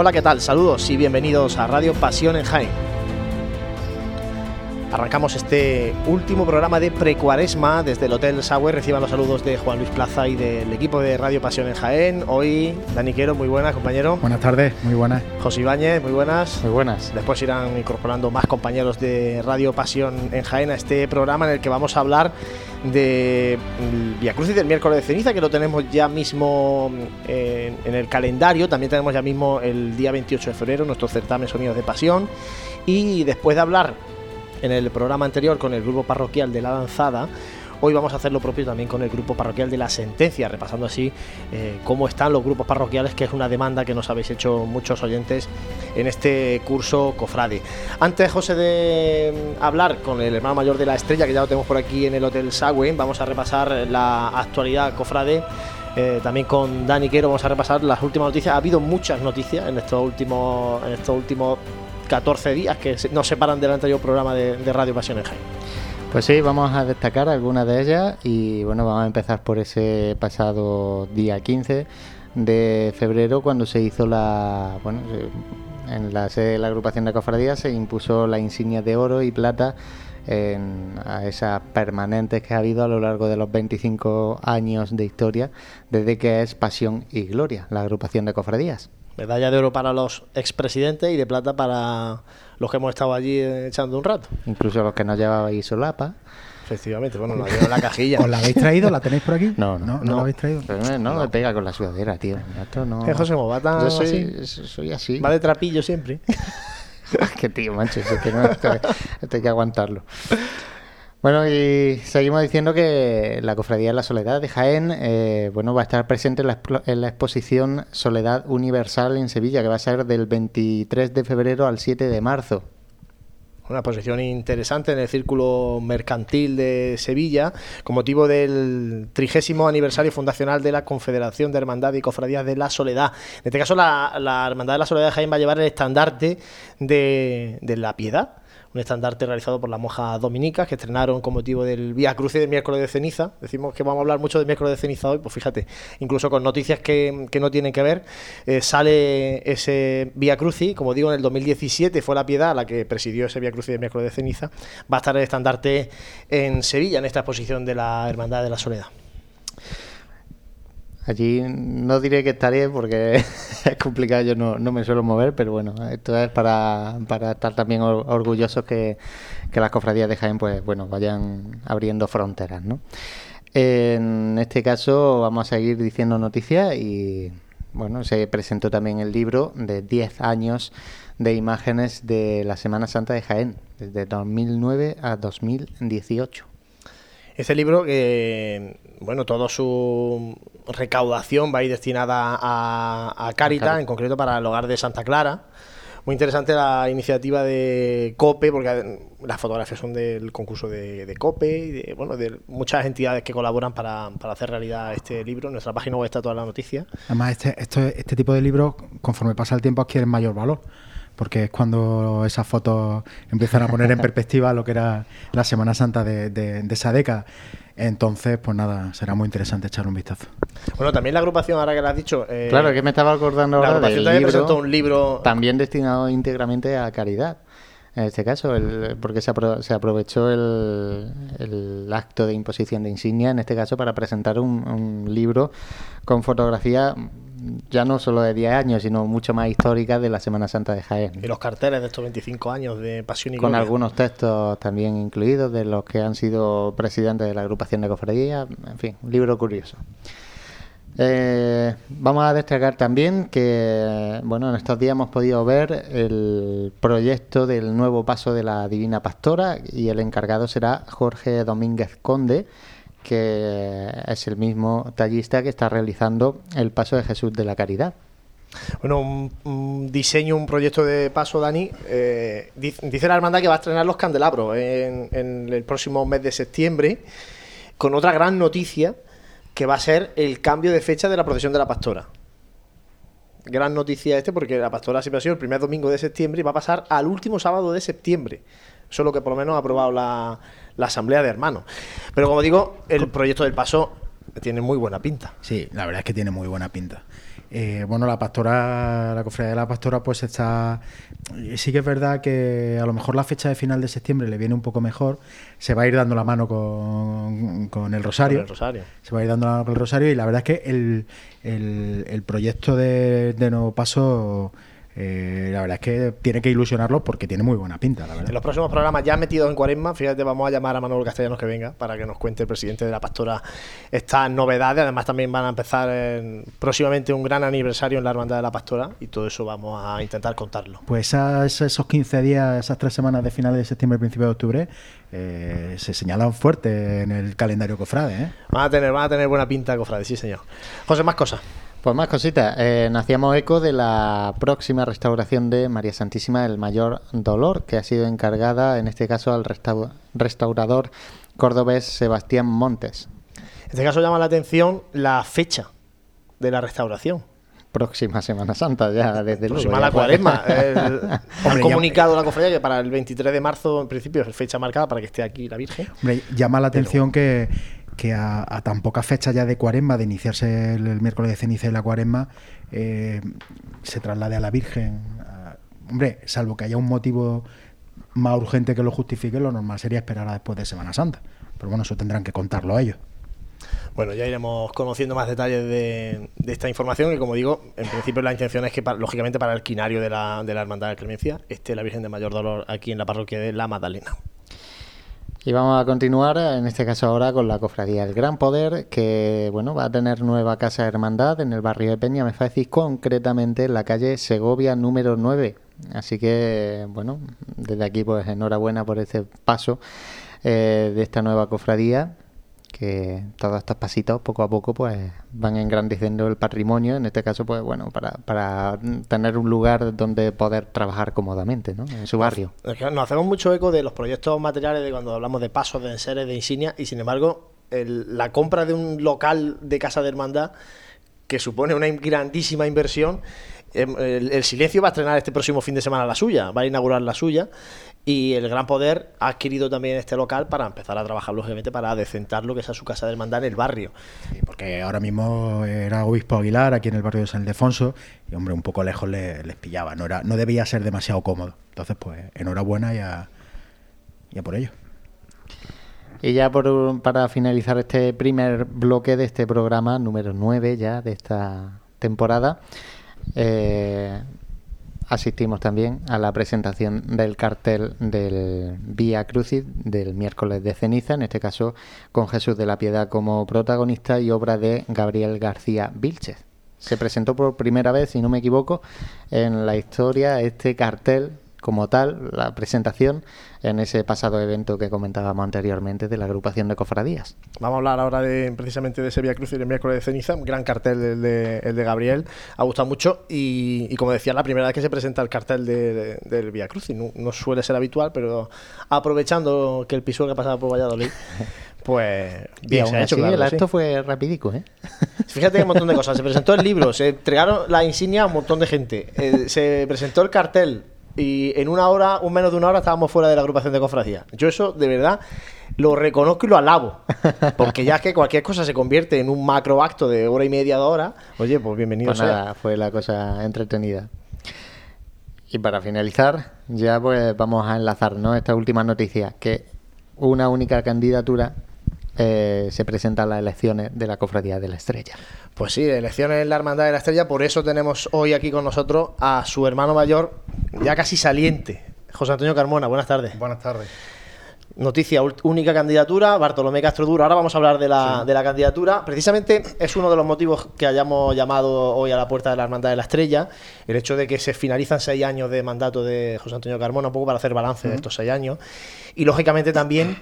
Hola, ¿qué tal? Saludos y bienvenidos a Radio Pasión en Jaén. Arrancamos este último programa de precuaresma desde el Hotel Sauer. Reciban los saludos de Juan Luis Plaza y del equipo de Radio Pasión en Jaén. Hoy, Dani Quero, muy buenas, compañero. Buenas tardes, muy buenas. José Ibáñez, muy buenas. Muy buenas. Después irán incorporando más compañeros de Radio Pasión en Jaén a este programa en el que vamos a hablar de Via Crucis del miércoles de ceniza, que lo tenemos ya mismo en, en el calendario. También tenemos ya mismo el día 28 de febrero nuestro certamen Sonidos de Pasión. Y después de hablar en el programa anterior con el grupo parroquial de la Lanzada, Hoy vamos a hacer lo propio también con el grupo parroquial de la sentencia, repasando así eh, cómo están los grupos parroquiales, que es una demanda que nos habéis hecho muchos oyentes en este curso Cofrade. Antes, José, de hablar con el hermano mayor de la estrella, que ya lo tenemos por aquí en el Hotel Sagüe, vamos a repasar la actualidad Cofrade. Eh, también con Dani Quero vamos a repasar las últimas noticias. Ha habido muchas noticias en estos últimos, en estos últimos 14 días que nos separan del anterior programa de, de Radio Pasión en Jaén. Pues sí, vamos a destacar algunas de ellas y bueno, vamos a empezar por ese pasado día 15 de febrero cuando se hizo la, bueno, en la sede de la agrupación de cofradías se impuso la insignia de oro y plata en, a esas permanentes que ha habido a lo largo de los 25 años de historia desde que es Pasión y Gloria, la agrupación de cofradías. Medalla de oro para los expresidentes y de plata para los que hemos estado allí echando un rato. Incluso los que no llevabais solapa. Efectivamente, bueno, la llevo en la cajilla. ¿Os la habéis traído? ¿La tenéis por aquí? No, no. ¿No, no, No. la habéis traído? Pero no, no me pega con la sudadera, tío. Esto no... ¿Qué, José, tan Yo soy así? soy así. Va de trapillo siempre. que tío, mancho, es que no, esto, esto hay que aguantarlo. Bueno, y seguimos diciendo que la Cofradía de la Soledad de Jaén eh, bueno, va a estar presente en la, en la exposición Soledad Universal en Sevilla, que va a ser del 23 de febrero al 7 de marzo. Una posición interesante en el círculo mercantil de Sevilla, con motivo del trigésimo aniversario fundacional de la Confederación de Hermandad y Cofradías de la Soledad. En este caso, la, Hermandad de la Soledad de Jaén va a llevar el estandarte de la Piedad, un estandarte realizado por las monjas dominicas que estrenaron con motivo del Vía Cruce de miércoles de ceniza. Decimos que vamos a hablar mucho de miércoles de ceniza hoy, pues fíjate, incluso con noticias que, que no tienen que ver, eh, sale ese Vía Cruci, como digo, en el 2017 fue la Piedad la que presidió ese Vía Cruci de miércoles de ceniza. Va a estar el estandarte en Sevilla, en esta exposición de la Hermandad de la Soledad. Allí no diré que estaré porque es complicado, yo no, no me suelo mover, pero bueno, esto es para, para estar también or- orgullosos que, que las cofradías de Jaén pues bueno vayan abriendo fronteras, ¿no? En este caso vamos a seguir diciendo noticias y bueno, se presentó también el libro de 10 años de imágenes de la Semana Santa de Jaén, desde 2009 a 2018. Este libro que, bueno, toda su recaudación va a ir destinada a, a Caritas, en concreto para el hogar de Santa Clara. Muy interesante la iniciativa de COPE, porque las fotografías son del concurso de, de COPE y de, bueno, de muchas entidades que colaboran para, para hacer realidad este libro. En nuestra página web está toda la noticia. Además, este, esto, este tipo de libros, conforme pasa el tiempo, adquieren mayor valor. Porque es cuando esas fotos empiezan a poner en perspectiva lo que era la Semana Santa de, de- de esa década. Entonces, pues nada, será muy interesante echar un vistazo. Bueno, también la agrupación, ahora que lo has dicho, eh, Claro, que me estaba acordando la ahora agrupación del también libro, presentó un libro también destinado íntegramente a caridad. En este caso, el- porque se, apro- se aprovechó el, el acto de imposición de insignia, en este caso, para presentar un, un libro con fotografía ya no solo de 10 años, sino mucho más histórica de la Semana Santa de Jaén. y los carteles de estos 25 años de Pasión y Con Gloria. algunos textos también incluidos de los que han sido presidentes de la agrupación de cofradías. En fin, un libro curioso. Eh, vamos a destacar también que, bueno, en estos días hemos podido ver el proyecto del nuevo paso de la Divina Pastora y el encargado será Jorge Domínguez Conde, que es el mismo tallista que está realizando el paso de Jesús de la Caridad. Bueno, un, diseño, un proyecto de paso, Dani. eh, dice, la hermandad que va a estrenar los candelabros en, en el próximo mes de septiembre, con otra gran noticia que va a ser el cambio de fecha de la procesión de la pastora. Gran noticia este porque la pastora siempre ha sido el primer domingo de septiembre y va a pasar al último sábado de septiembre. Eso es lo que por lo menos ha aprobado la, la Asamblea de Hermanos. Pero como digo, el proyecto del paso tiene muy buena pinta. Sí, la verdad es que tiene muy buena pinta. Eh, bueno, la pastora, la cofradía de la pastora, pues está. Sí que es verdad que a lo mejor la fecha de final de septiembre le viene un poco mejor. Se va a ir dando la mano con, con el Rosario. Con el Rosario. Se va a ir dando la mano con el Rosario y la verdad es que el, el, el proyecto de, de Nuevo Paso eh, la verdad es que tiene que ilusionarlo porque tiene muy buena pinta, la verdad. En los próximos programas ya metidos en cuaresma, fíjate, vamos a llamar a Manuel Castellanos que venga para que nos cuente el presidente de la pastora estas novedades. Además, también van a empezar próximamente un gran aniversario en la Hermandad de la Pastora y todo eso vamos a intentar contarlo. Pues esos 15 días, esas tres semanas de finales de septiembre y principio de octubre, eh, se señalan fuerte en el calendario cofrade. ¿eh? Van a tener, van a tener buena pinta cofrade, sí señor. José, más cosas. Pues más cositas. Eh, nacíamos eco de la próxima restauración de María Santísima del Mayor Dolor, que ha sido encargada, en este caso, al restaurador cordobés Sebastián Montes. En este caso llama la atención la fecha de la restauración. Próxima Semana Santa, ya desde Próxima luego. Próxima la cuaresma. han comunicado la cofradía que para el 23 de marzo, en principio, es fecha marcada para que esté aquí la Virgen. Hombre, llama la atención que que a, tan poca fecha ya de cuaresma, de iniciarse el, miércoles de ceniza y la cuaresma, eh, se traslade a la Virgen. hombre, salvo que haya un motivo más urgente que lo justifique, lo normal sería esperar a después de Semana Santa. Pero bueno, eso tendrán que contarlo a ellos. Bueno, ya iremos conociendo más detalles de, esta información y como digo, en principio la intención es que, lógicamente, para el quinario de la, de la Hermandad de Clemencia esté la Virgen de Mayor Dolor aquí en la parroquia de La Magdalena. Y vamos a continuar, en este caso ahora, con la cofradía El Gran Poder, que bueno va a tener nueva casa de hermandad en el barrio de Peña me decir concretamente en la calle Segovia número 9. Así que, bueno, desde aquí pues enhorabuena por este paso eh, de esta nueva cofradía que todos estos pasitos poco a poco pues van engrandeciendo el patrimonio, en este caso pues bueno, para, para tener un lugar donde poder trabajar cómodamente, ¿no? En su barrio. Nos hacemos mucho eco de los proyectos materiales de cuando hablamos de pasos, de enseres, de insignia y sin embargo la compra de un local de casa de hermandad que supone una grandísima inversión em, el, Silencio va a estrenar este próximo fin de semana la suya, va a inaugurar la suya y el Gran Poder ha adquirido también este local para empezar a trabajar, lógicamente, para decentar lo que es su casa de hermandad en el barrio. porque ahora mismo era obispo Aguilar, aquí en el barrio de San Ildefonso, y hombre, un poco lejos les, pillaba, no, era, no debía ser demasiado cómodo. Entonces, pues, enhorabuena y a, por ello. Y ya por, para finalizar este primer bloque de este programa, número 9 ya de esta temporada, eh, asistimos también a la presentación del cartel del Vía Crucis del miércoles de ceniza, en este caso con Jesús de la Piedad como protagonista y obra de Gabriel García Vilches. Se presentó por primera vez, si no me equivoco, en la historia este cartel como tal, la presentación en ese pasado evento que comentábamos anteriormente de la agrupación de cofradías. Vamos a hablar ahora de, precisamente de ese Via Cruz y el miércoles de ceniza, un gran cartel el de, el de Gabriel, ha gustado mucho y, como decía, la primera vez que se presenta el cartel del Via Cruz, y no, suele ser habitual, pero aprovechando que el que pasaba por Valladolid, pues bien se ha hecho. Claro, el acto fue rapidico, ¿eh? Fíjate que un montón de cosas. Se presentó el libro, se entregaron la insignia a un montón de gente, eh, se presentó el cartel y en una hora, un menos de una hora, estábamos fuera de la agrupación de cofradía. Yo eso, de verdad, lo reconozco y lo alabo. Porque ya que cualquier cosa se convierte en un macro acto de hora y media, de hora, oye, pues bienvenido pues Nada, fue la cosa entretenida. Y para finalizar, ya pues vamos a enlazar ¿no? esta última noticia, que una única candidatura eh, se presentan las elecciones de la Cofradía de la Estrella. Pues sí, elecciones en la Hermandad de la Estrella, por eso tenemos hoy aquí con nosotros a su hermano mayor, ya casi saliente, José Antonio Carmona. Buenas tardes. Buenas tardes. Noticia, única candidatura, Bartolomé Castro Duro. Ahora vamos a hablar de la, de la candidatura. Precisamente es uno de los motivos que hayamos llamado hoy a la puerta de la Hermandad de la Estrella, el hecho de que se finalizan seis años de mandato de José Antonio Carmona, un poco para hacer balance de estos seis años. Y lógicamente también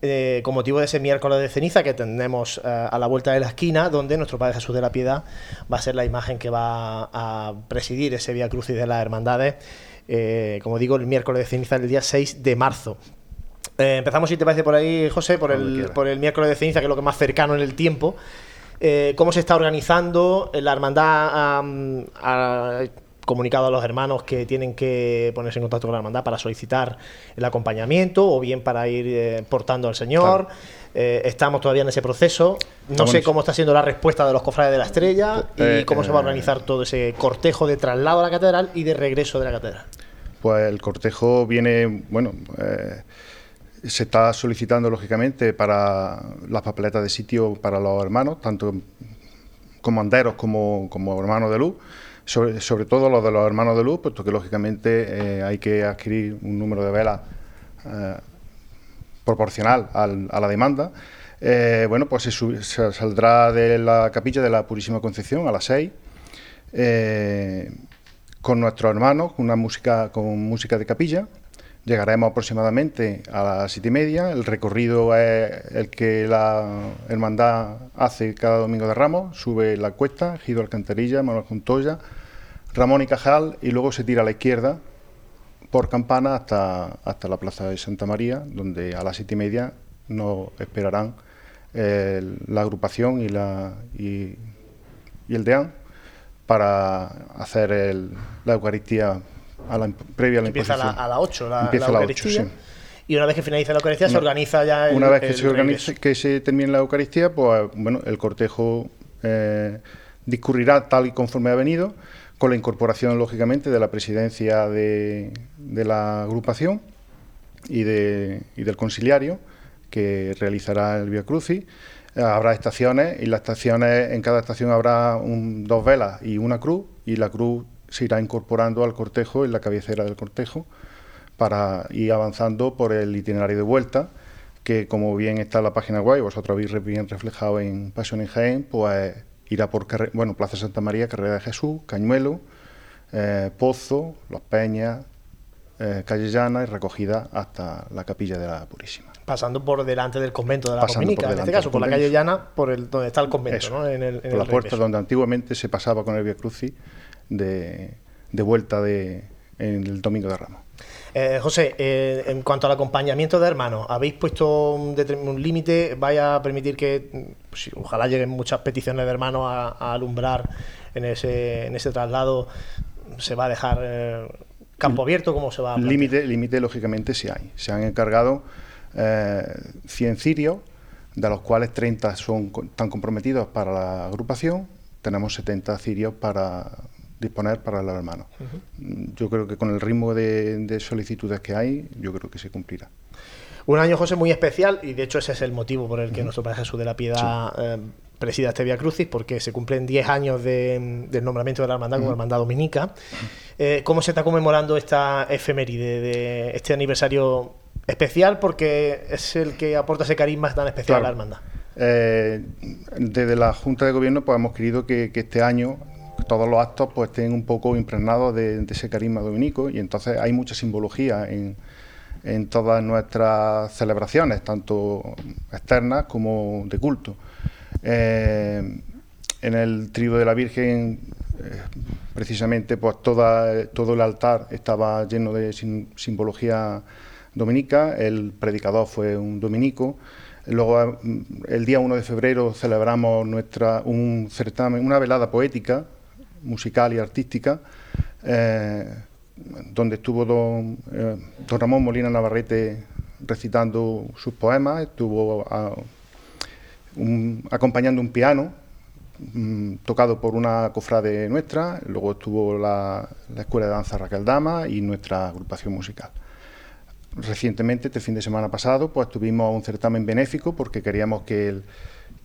eh, con motivo de ese miércoles de ceniza que tenemos eh, a la vuelta de la esquina, donde nuestro Padre Jesús de la Piedad va a ser la imagen que va a presidir ese Vía Crucis de las Hermandades, eh, como digo, el miércoles de ceniza del día 6 de marzo. empezamos, si te parece, por ahí, José, por el, por el miércoles de ceniza, que es lo que más cercano en el tiempo. cómo se está organizando la hermandad comunicado a los hermanos que tienen que ponerse en contacto con la hermandad para solicitar el acompañamiento o bien para ir eh, portando al Señor. Eh, estamos todavía en ese proceso. No sé cómo está siendo la respuesta de los cofrades de la Estrella y cómo se va a organizar todo ese cortejo de traslado a la catedral y de regreso de la catedral. Pues el cortejo viene, bueno, se está solicitando lógicamente para las papeletas de sitio para los hermanos, tanto comanderos como, como hermanos de luz, sobre, todo los de los hermanos de luz, puesto que lógicamente eh, hay que adquirir un número de velas eh, proporcional a la demanda. Eh, bueno, pues se, saldrá de la capilla de la Purísima Concepción a las 6 con nuestros hermanos, una música, con música de capilla. Llegaremos aproximadamente a las siete y media. El recorrido es el que la hermandad hace cada domingo de Ramos. Sube la cuesta, Gido Alcantarilla, Manuel Juntoya, Ramón y Cajal, y luego se tira a la izquierda por Campana hasta, hasta la plaza de Santa María, donde a las siete y media nos esperarán eh, la agrupación y, la, y, el DEAN para hacer la Eucaristía a la, previa a la Empieza a, las 8 la, Empieza la Eucaristía. Y una vez que finaliza la Eucaristía, se organiza ya el Una vez que, se, organiza, que se termine la Eucaristía, pues bueno, el cortejo eh, discurrirá tal y conforme ha venido, con la incorporación, lógicamente, de la presidencia de, la agrupación y, de, del conciliario, que realizará el Via Crucis. Habrá estaciones y las estaciones, en cada estación habrá un, dos velas y una cruz, y la cruz se irá incorporando al cortejo en la cabecera del cortejo para ir avanzando por el itinerario de vuelta, que como bien está en la página web, vosotros habéis bien reflejado en Pasión en Jaén, pues irá por bueno, Plaza Santa María, Carrera de Jesús, Cañuelo, eh, Pozo, Los Peñas, eh, Calle Llana y recogida hasta la Capilla de la Purísima. Pasando por delante del convento de la Dominica, en este caso, por la calle Llana, por el donde está el convento, ¿no? En el, por la puerta donde antiguamente se pasaba con el Via Crucis de, vuelta de, en el Domingo de Ramos. Eh, José, eh, en cuanto al acompañamiento de hermanos, ¿habéis puesto un, límite? ¿Vaya a permitir que, pues, ojalá lleguen muchas peticiones de hermanos a, alumbrar en ese, en ese traslado? ¿Se va a dejar eh, campo abierto? ¿Cómo se va a Límite, límite, lógicamente, sí hay. Se han encargado 100 cirios, de los cuales 30 son, están comprometidos para la agrupación. Tenemos 70 cirios para disponer para los hermanos. Yo creo que con el ritmo de, solicitudes que hay, yo creo que se cumplirá. Un año, José, muy especial y de hecho ese es el motivo por el que nuestro Padre Jesús de la Piedad eh, presida este Via Crucis, porque se cumplen 10 años del nombramiento de la hermandad como hermandad dominica. Eh, ¿Cómo se está conmemorando esta efeméride de este aniversario especial? Porque es el que aporta ese carisma tan especial a la hermandad. Eh, desde la Junta de Gobierno pues, hemos querido que, que este año todos los actos pues estén un poco impregnados de, ese carisma dominico y entonces hay mucha simbología en, todas nuestras celebraciones, tanto externas como de culto. Eh, en el trío de la Virgen, eh, precisamente, pues toda, todo el altar estaba lleno de simbología dominica, el predicador fue un dominico. Luego, el día 1 de febrero celebramos nuestra, un certamen, una velada poética musical y artística, eh, donde estuvo eh, don, Ramón Molina Navarrete recitando sus poemas, estuvo acompañando un piano mm, tocado por una cofrade nuestra, luego estuvo la, Escuela de Danza Raquel Dama y nuestra agrupación musical. Recientemente, este fin de semana pasado, pues tuvimos un certamen benéfico porque queríamos que el,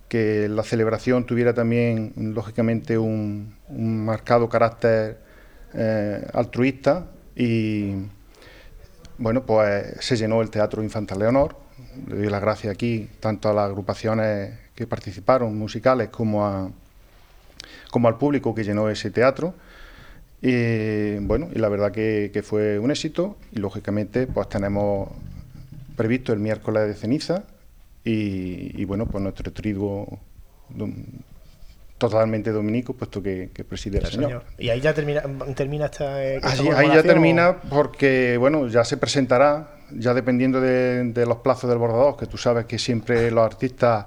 que la celebración tuviera también, lógicamente, un, marcado carácter eh, altruista y, bueno, pues se llenó el Teatro Infantil Leonor. Le doy las gracias aquí tanto a las agrupaciones que participaron, musicales, como, a, como al público que llenó ese teatro. Y bueno, y la verdad que fue un éxito y lógicamente pues tenemos previsto el miércoles de ceniza y, bueno, pues nuestro trigo totalmente dominico, puesto que, preside el, señor. Y ahí ya termina, termina esta, Ahí ya termina porque, bueno, ya se presentará, ya dependiendo de, los plazos del bordador, que tú sabes que siempre los artistas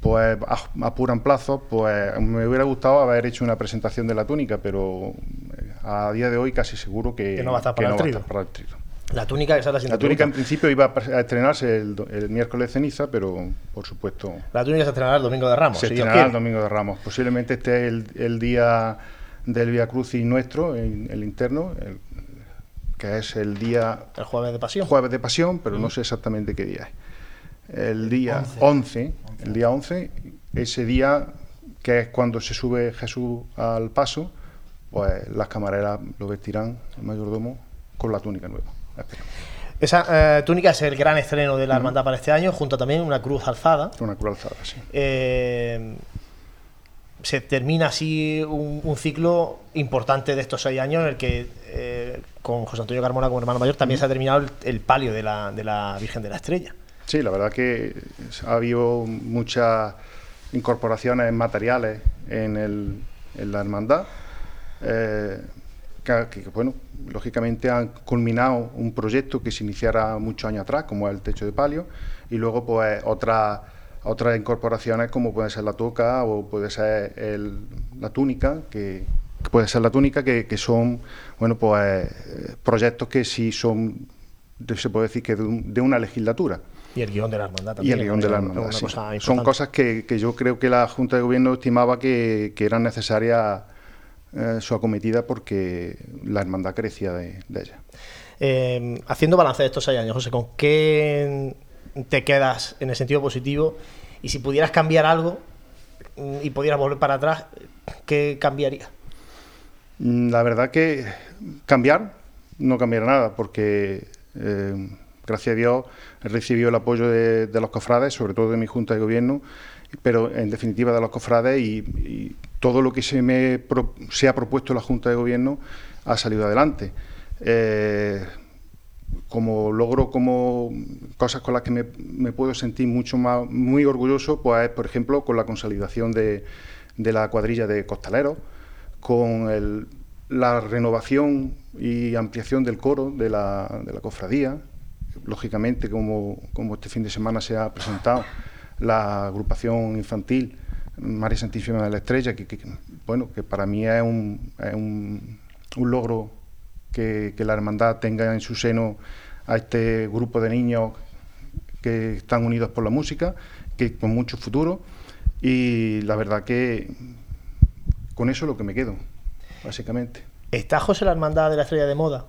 pues apuran plazos, pues me hubiera gustado haber hecho una presentación de la túnica, pero eh, a día de hoy casi seguro que, Que no va a estar para el trito. La túnica que sale sin La túnica en principio iba a estrenarse el, el miércoles de ceniza, pero por supuesto La túnica se estrenará el domingo de Ramos. se si estrenará el domingo de Ramos. Posiblemente este es el, el día del Via Crucis nuestro, el, el interno, el- que es el día El jueves de pasión. jueves de pasión, pero no sé exactamente qué día es. El día 11, el día 11, ese día que es cuando se sube Jesús al paso, pues las camareras lo vestirán, el mayordomo, con la túnica nueva. Esa eh, túnica es el gran estreno de la hermandad para este año, junto también una cruz alzada. Una cruz alzada, sí. Eh, se termina así un, un ciclo importante de estos seis años en el que eh, con José Antonio Carmona como hermano mayor también se ha terminado el, el palio de la, de la Virgen de la Estrella. Sí, la verdad que ha habido muchas incorporaciones materiales en, el- en la hermandad, que, bueno, lógicamente han culminado un proyecto que se iniciara muchos años atrás, como es el techo de palio, y luego pues otras otras incorporaciones como puede ser la toca o puede ser el- la túnica, que, que puede ser la túnica, que, que son bueno pues proyectos que sí son, se puede decir que de, un- de una legislatura. Y el guion de la hermandad Y también. el guion de la hermandad. una sí. cosa Son cosas que, que yo creo que la Junta de Gobierno estimaba que, que eran necesarias eh, su acometida porque la hermandad crecía de, de ella. Eh, haciendo balance de estos seis años, José, ¿con qué te quedas en el sentido positivo? Y si pudieras cambiar algo mm, y pudieras volver para atrás, ¿qué cambiaría? Mm, La verdad que cambiar no cambiará nada porque eh, gracias a Dios he recibido el apoyo de, de los cofrades, sobre todo de mi Junta de Gobierno, pero en definitiva de los cofrades y, y todo lo que se me pro- se ha propuesto la Junta de Gobierno ha salido adelante. Eh, como logro, como cosas con las que me, me puedo sentir mucho más, muy orgulloso, pues es, por ejemplo, con la consolidación de, de la cuadrilla de costaleros, con el- la renovación y ampliación del coro de la, de la cofradía. Lógicamente, como, como este fin de semana se ha presentado la agrupación infantil María Santísima de la Estrella, que, bueno, que para mí es un, es un, un logro que, que la hermandad tenga en su seno a este grupo de niños que están unidos por la música, que con mucho futuro, y la verdad que con eso es lo que me quedo, básicamente. ¿Está José la hermandad de la Estrella de Moda?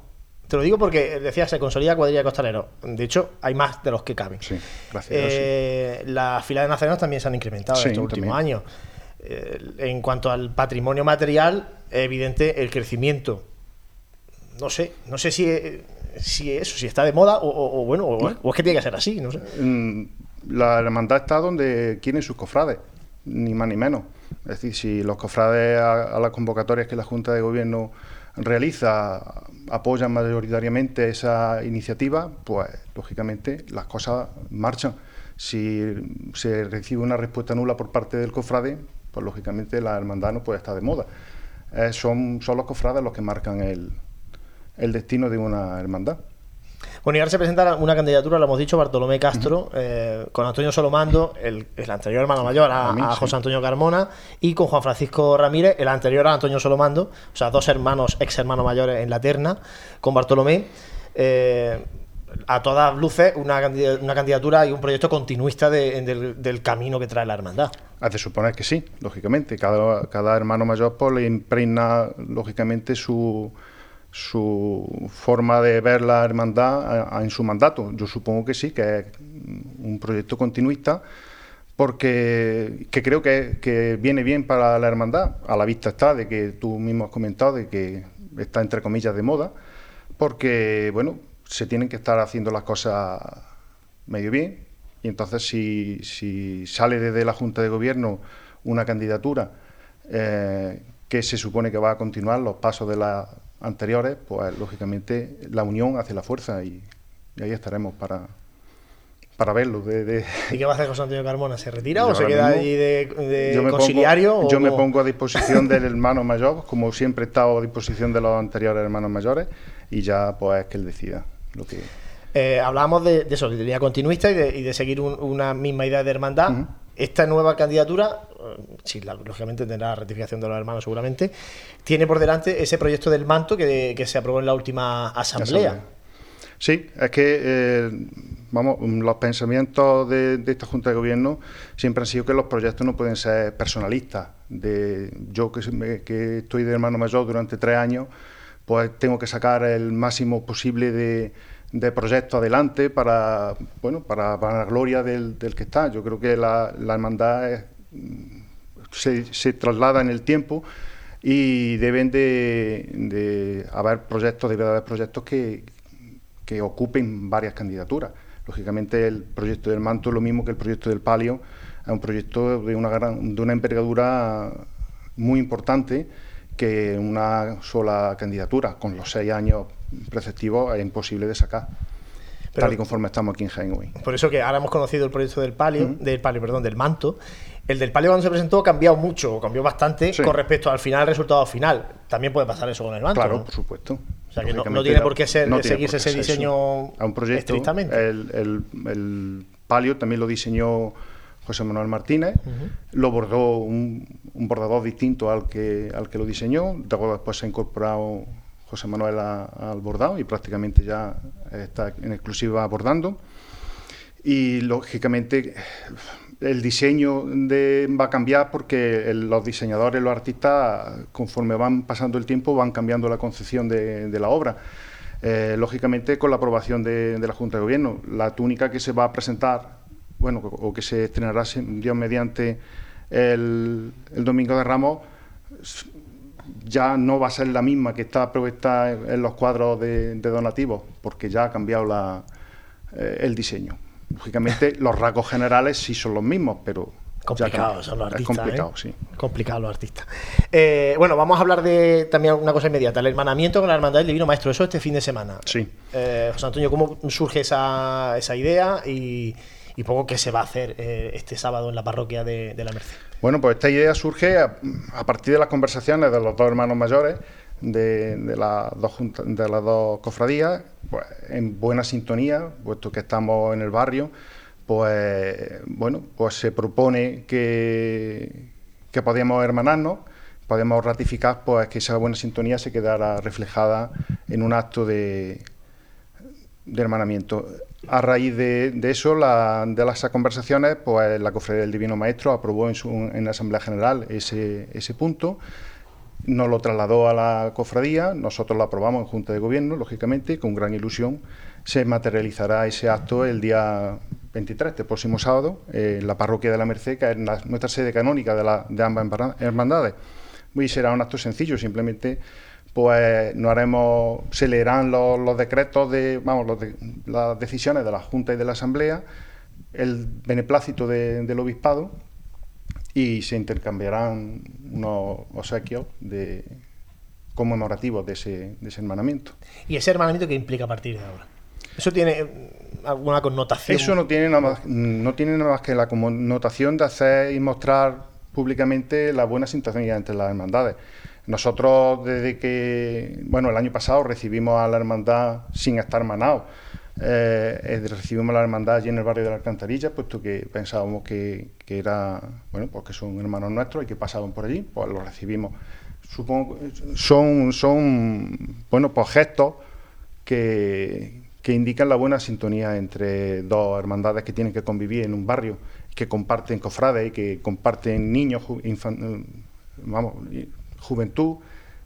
Te lo digo porque decía, se consolida cuadrilla de costaleros. De hecho, hay más de los que caben. Sí, gracias. sí. Eh, Las filas de nazarenos también se han incrementado Sí, en estos últimos años. Eh, en cuanto al patrimonio material, es evidente el crecimiento. No sé, no sé si, si eso, si está de moda o, o- o bueno, o, o es que tiene que ser así, no sé. Mm, La hermandad está donde quieren sus cofrades, ni más ni menos. Es decir, si los cofrades a, a las convocatorias que la Junta de Gobierno realiza apoyan mayoritariamente esa iniciativa, pues lógicamente las cosas marchan. Si se recibe una respuesta nula por parte del cofrade, pues lógicamente la hermandad no puede estar de moda. Eh, son, son los cofrades los que marcan el, el destino de una hermandad. Bueno, y ahora se presenta una candidatura, lo hemos dicho, Bartolomé Castro, eh, con Antonio Solomando, el, el anterior hermano mayor a, A mí, a sí. José Antonio Carmona, y con Juan Francisco Ramírez, el anterior a Antonio Solomando, o sea, dos hermanos, ex hermanos mayores en la terna, con Bartolomé. eh, a todas luces, una, una candidatura y un proyecto continuista de- del, del camino que trae la hermandad. Has de suponer que sí, lógicamente. Cada, cada hermano mayor pues, le impregna, lógicamente, su, su forma de ver la hermandad a- en su mandato. Yo supongo que sí, que es un proyecto continuista, porque que creo que, que viene bien para la hermandad. A la vista está de que tú mismo has comentado, de que está entre comillas de moda, porque, bueno, se tienen que estar haciendo las cosas medio bien. Y entonces, si, si sale desde la Junta de Gobierno una candidatura eh, que se supone que va a continuar los pasos de las anteriores, pues lógicamente la unión hace la fuerza y, y ahí estaremos para, para verlo. De, de- ¿Y qué va a hacer José Antonio Carmona? ¿Se retira Yo o se queda allí de, de yo me conciliario? Pongo, me a disposición del hermano mayor, como siempre he estado a disposición de los anteriores hermanos mayores, y ya pues es que él decida lo que... Eh, hablábamos de, de eso, de continuista y de, y de seguir un- una misma idea de hermandad. Esta nueva candidatura, eh, sí, lógicamente tendrá ratificación de los hermanos seguramente, tiene por delante ese proyecto del manto que, se aprobó en la última asamblea. Sí, es que eh, vamos, los pensamientos de, esta Junta de Gobierno siempre han sido que los proyectos no pueden ser personalistas. De, yo que estoy de hermano mayor durante tres años, pues tengo que sacar el máximo posible de, de proyectos adelante para, bueno, para, la gloria del, que está. Yo creo que la, hermandad se, traslada en el tiempo y deben de, haber proyectos, debe haber proyectos que, que, ocupen varias candidaturas. Lógicamente el proyecto del manto es lo mismo que el proyecto del palio, es un proyecto de una, gran, de una envergadura muy importante que una sola candidatura, con los seis años preceptivos, es imposible de sacar. tal y conforme estamos aquí en hoy. Por eso que ahora hemos conocido el proyecto del palio, del palio, perdón, del manto. El del palio cuando se presentó ha cambiado mucho, cambió bastante con respecto al final, resultado final. También puede pasar eso con el manto. Claro, por supuesto. O sea que no, tiene por qué ser, seguirse ese diseño a un proyecto, estrictamente. El, el palio también lo diseñó José Manuel Martínez, lo bordó un, bordador distinto al que, al que lo diseñó, después se ha incorporado José Manuel al bordado y prácticamente ya está en exclusiva bordando. Y lógicamente el diseño va a cambiar porque los diseñadores, los artistas, conforme van pasando el tiempo, van cambiando la concepción de, la obra. Eh, lógicamente con la aprobación de, la Junta de Gobierno. La túnica que se va a presentar bueno, o que se estrenará Dios mediante el, Domingo de Ramos, ya no va a ser la misma que está propuesta en los cuadros de, donativos, porque ya ha cambiado la, eh, el diseño. Lógicamente, los rasgos generales sí son los mismos, pero Complicados son los artistas. Es complicado, ¿eh? sí. Complicado los artistas. Eh, bueno, vamos a hablar de también una cosa inmediata, el hermanamiento con la Hermandad del Divino Maestro. Eso este fin de semana. Sí. José Antonio, ¿cómo surge esa, esa idea y, y poco qué se va a hacer eh, este sábado en la parroquia de, la Merced. Bueno, pues esta idea surge a, partir de las conversaciones de los dos hermanos mayores de, las, dos de las dos cofradías, pues, en buena sintonía, puesto que estamos en el barrio, pues bueno, pues se propone que, que podíamos hermanarnos, podemos ratificar pues que esa buena sintonía se quedara reflejada en un acto de, de hermanamiento. A raíz de, eso, de las conversaciones, pues la Cofradía del Divino Maestro aprobó en, su, en la Asamblea General ese, ese punto, nos lo trasladó a la cofradía, nosotros lo aprobamos en Junta de Gobierno, lógicamente, con gran ilusión se materializará ese acto el día 23, este próximo sábado, en la parroquia de la Merced, que es nuestra sede canónica de, la, de ambas hermandades. Y será un acto sencillo, simplemente pues no haremos, se leerán los, decretos de, vamos, las decisiones de la Junta y de la Asamblea, el beneplácito del obispado y se intercambiarán unos obsequios de conmemorativos de ese, de ese hermanamiento. ¿Y ese hermanamiento qué implica a partir de ahora? ¿Eso tiene alguna connotación? Eso no tiene nada más, no tiene nada más que la connotación de hacer y mostrar públicamente la buena sintonía entre las hermandades. Nosotros desde que, bueno, el año pasado recibimos a la hermandad sin estar manados. Eh, recibimos a la hermandad allí en el barrio de la Alcantarilla, puesto que pensábamos que, era, bueno, pues que son hermanos nuestros y que pasaban por allí, pues los recibimos. Supongo son, son bueno, pues gestos que, que indican la buena sintonía entre dos hermandades que tienen que convivir en un barrio, que comparten cofrades y que comparten niños, vamos, juventud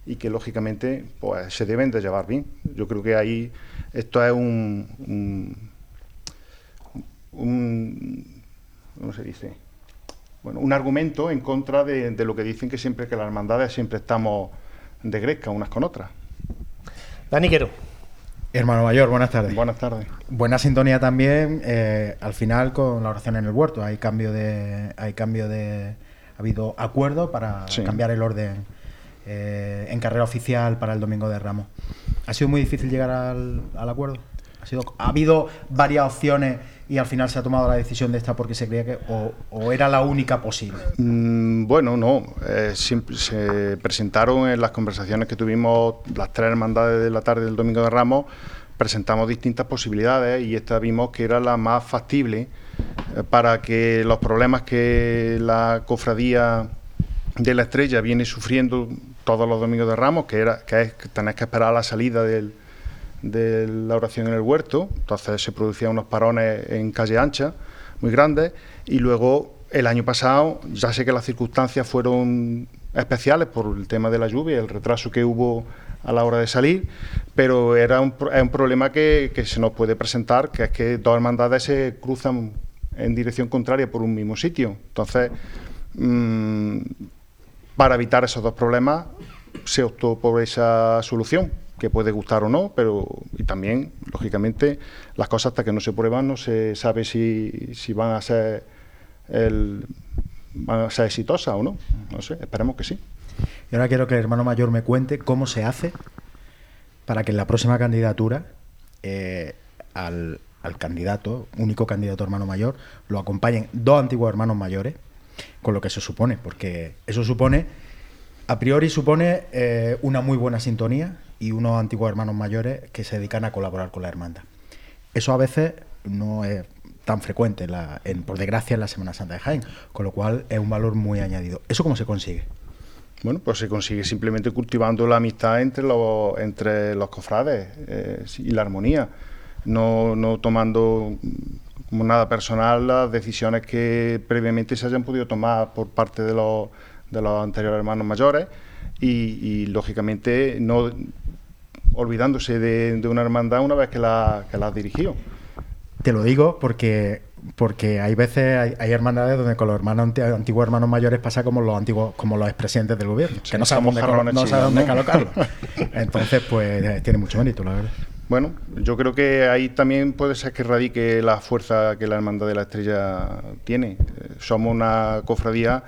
y que lógicamente pues se deben de llevar bien. Yo creo que ahí esto es un, un, ¿cómo se dice? Bueno, un argumento en contra de, lo que dicen que siempre que las hermandades siempre estamos de gresca unas con otras. Dani Quero. Hermano mayor, buenas tardes. Buenas tardes. Buena sintonía también eh, al final con la oración en el huerto. Hay cambio de, hay cambio de, ha habido acuerdo para cambiar el orden eh, en carrera oficial para el Domingo de Ramos. ¿Ha sido muy difícil llegar al, acuerdo? ¿Ha, sido, ¿Ha habido varias opciones y al final se ha tomado la decisión de esta porque se creía que o, era la única posible? Mm, bueno, no. Eh, se presentaron en las conversaciones que tuvimos las tres hermandades de la tarde del Domingo de Ramos, presentamos distintas posibilidades y esta vimos que era la más factible para que los problemas que la cofradía de la estrella viene sufriendo todos los domingos de Ramos, que, era, que que tenés que esperar la salida de la oración en el huerto, entonces se producían unos parones en calle ancha muy grandes y luego el año pasado ya sé que las circunstancias fueron especiales por el tema de la lluvia, el retraso que hubo a la hora de salir, pero era un, es un problema que, se nos puede presentar, que es que dos hermandades se cruzan en dirección contraria por un mismo sitio. Entonces, mmm, para evitar esos dos problemas, se optó por esa solución, que puede gustar o no, pero y también, lógicamente, las cosas hasta que no se prueban no se sabe si, si van a ser el, van a ser exitosas o no. No sé, esperemos que sí. Y ahora quiero que el hermano mayor me cuente cómo se hace para que en la próxima candidatura eh, al, al candidato, único candidato hermano mayor, lo acompañen dos antiguos hermanos mayores, con lo que se supone, porque eso supone, a priori supone eh, una muy buena sintonía y unos antiguos hermanos mayores que se dedican a colaborar con la hermandad. Eso a veces no es tan frecuente, en la- en- por desgracia, en la Semana Santa de Jaén, con lo cual es un valor muy añadido. ¿Eso cómo se consigue? Bueno, pues se consigue simplemente cultivando la amistad entre los, entre los cofrades eh, y la armonía, no, no tomando como nada personal las decisiones que previamente se hayan podido tomar por parte de los, de los anteriores hermanos mayores y, y, lógicamente no olvidándose de, de una hermandad una vez que la, que la has dirigido. Te lo digo porque, porque hay veces, hay, hay hermandades donde con los hermanos anti- antiguos hermanos mayores pasa como los antiguos, como los expresidentes del gobierno, Sí, que no saben dónde, no chinos, dónde colocarlo. Entonces, pues tiene mucho mérito, la verdad. Bueno, yo creo que ahí también puede ser que radique la fuerza que la Hermandad de la Estrella tiene. Eh, Somos una cofradía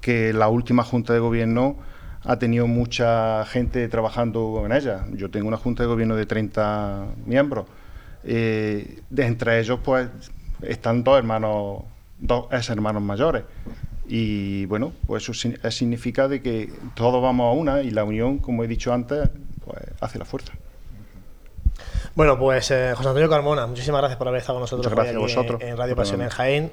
que la última Junta de Gobierno ha tenido mucha gente trabajando en ella. Yo tengo una Junta de Gobierno de 30 miembros. Eh, de entre ellos, pues, están dos hermanos, dos ex hermanos mayores. Y bueno, pues eso significa de que todos vamos a una y la unión, como he dicho antes, pues hace la fuerza. Bueno, pues eh, José Antonio Carmona, muchísimas gracias por haber estado con nosotros Muchas gracias hoy a aquí vosotros. en, Radio Pasión en. Jaén.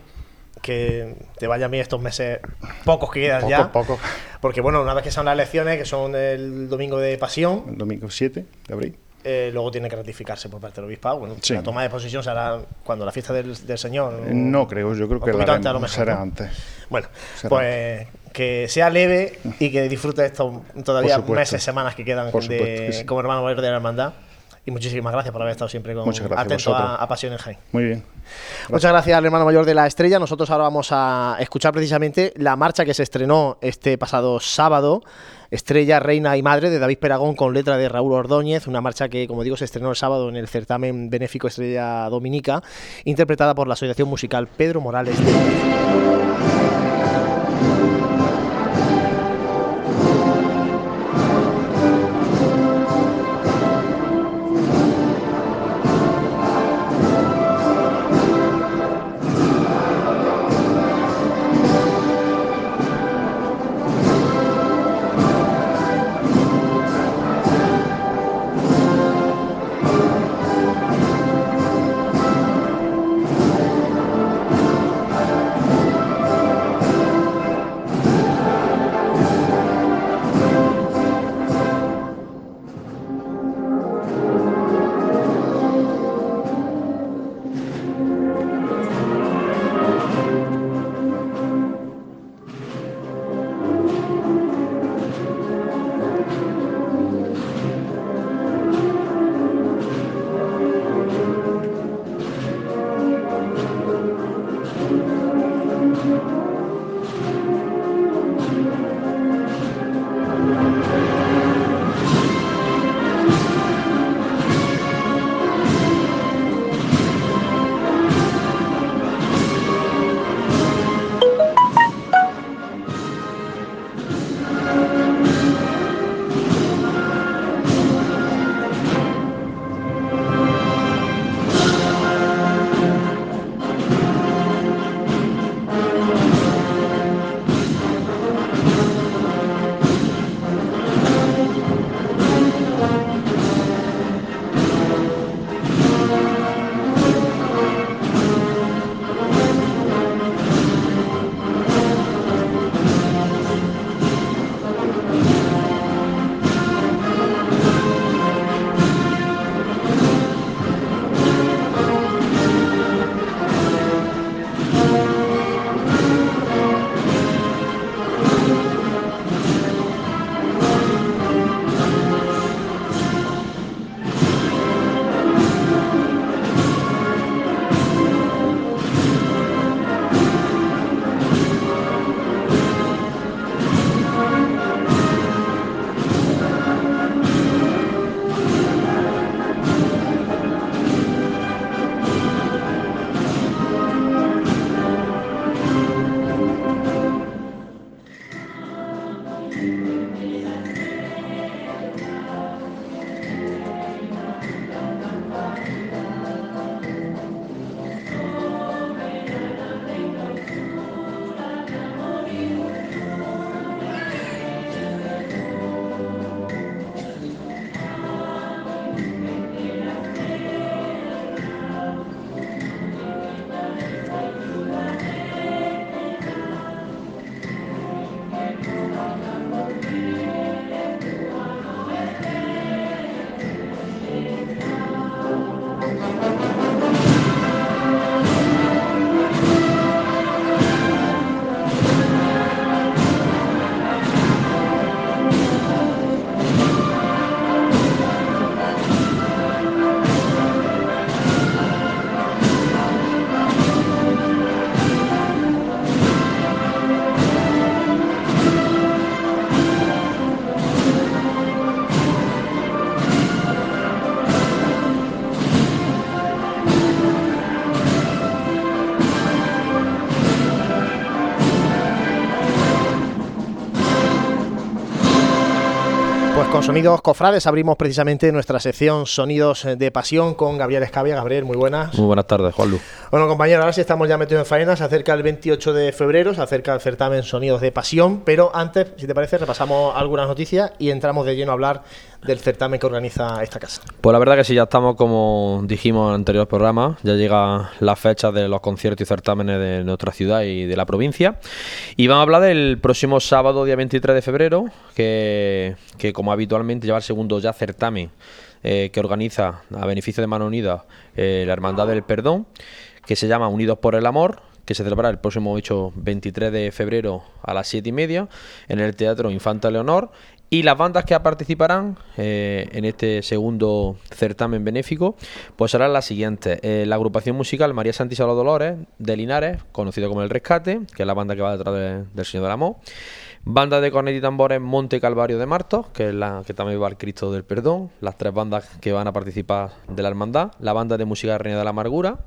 Que te vayan bien estos meses pocos que quedan Poco ya. a poco. Porque bueno, una vez que sean las elecciones, que son el domingo de Pasión, el domingo 7 de abril. eh, luego tiene que ratificarse por parte del obispado. Bueno, Sí. La toma de posesión será cuando la fiesta del, del Señor. No creo, yo creo que la antes a mejor, será ¿no? antes. Bueno, Será. pues que sea leve y que disfrute estos todavía meses, semanas que quedan de- como hermano mayor de la hermandad. Y muchísimas gracias por haber estado siempre con, Muchas gracias atento a Pasión en Jaén. Muy bien. Muchas gracias al hermano mayor de la estrella. Nosotros ahora vamos a escuchar precisamente la marcha que se estrenó este pasado sábado. Estrella, Reina y Madre de David Peragón con letra de Raúl Ordóñez, una marcha que, como digo, se estrenó el sábado en el certamen benéfico Estrella Dominica, interpretada por la Asociación Musical Pedro Morales de Sonidos Cofrades abrimos precisamente nuestra sección Sonidos de Pasión con Gabriel Escavia. Gabriel, muy buenas. Muy buenas tardes, Juanlu. Bueno, compañero, ahora sí estamos ya metidos en faena. Se acerca el 28 de febrero, se acerca el certamen Sonidos de Pasión. Pero antes, si te parece, repasamos algunas noticias y entramos de lleno a hablar del certamen que organiza esta casa. Pues la verdad que sí, ya estamos, como dijimos en anteriores programas, ya llega la fecha de los conciertos y certámenes de nuestra ciudad y de la provincia. Y vamos a hablar del próximo sábado, día 23 de febrero, que, como habitualmente lleva el segundo ya certamen eh, que organiza a beneficio de Mano Unida eh, la Hermandad del Perdón, que se llama Unidos por el Amor, que se celebrará el próximo 23 de febrero a las 7 y media en el Teatro Infanta Leonor y las bandas que participarán eh, en este segundo certamen benéfico pues serán las siguientes. Eh, la agrupación musical María Santísima Dolores de Linares, conocido como El Rescate, que es la banda que va detrás del Señor del Amor. Banda de cornet y tambores Monte Calvario de Martos, que es la que también va al Cristo del Perdón. Las tres bandas que van a participar de la hermandad. La banda de música Reina de la Amargura.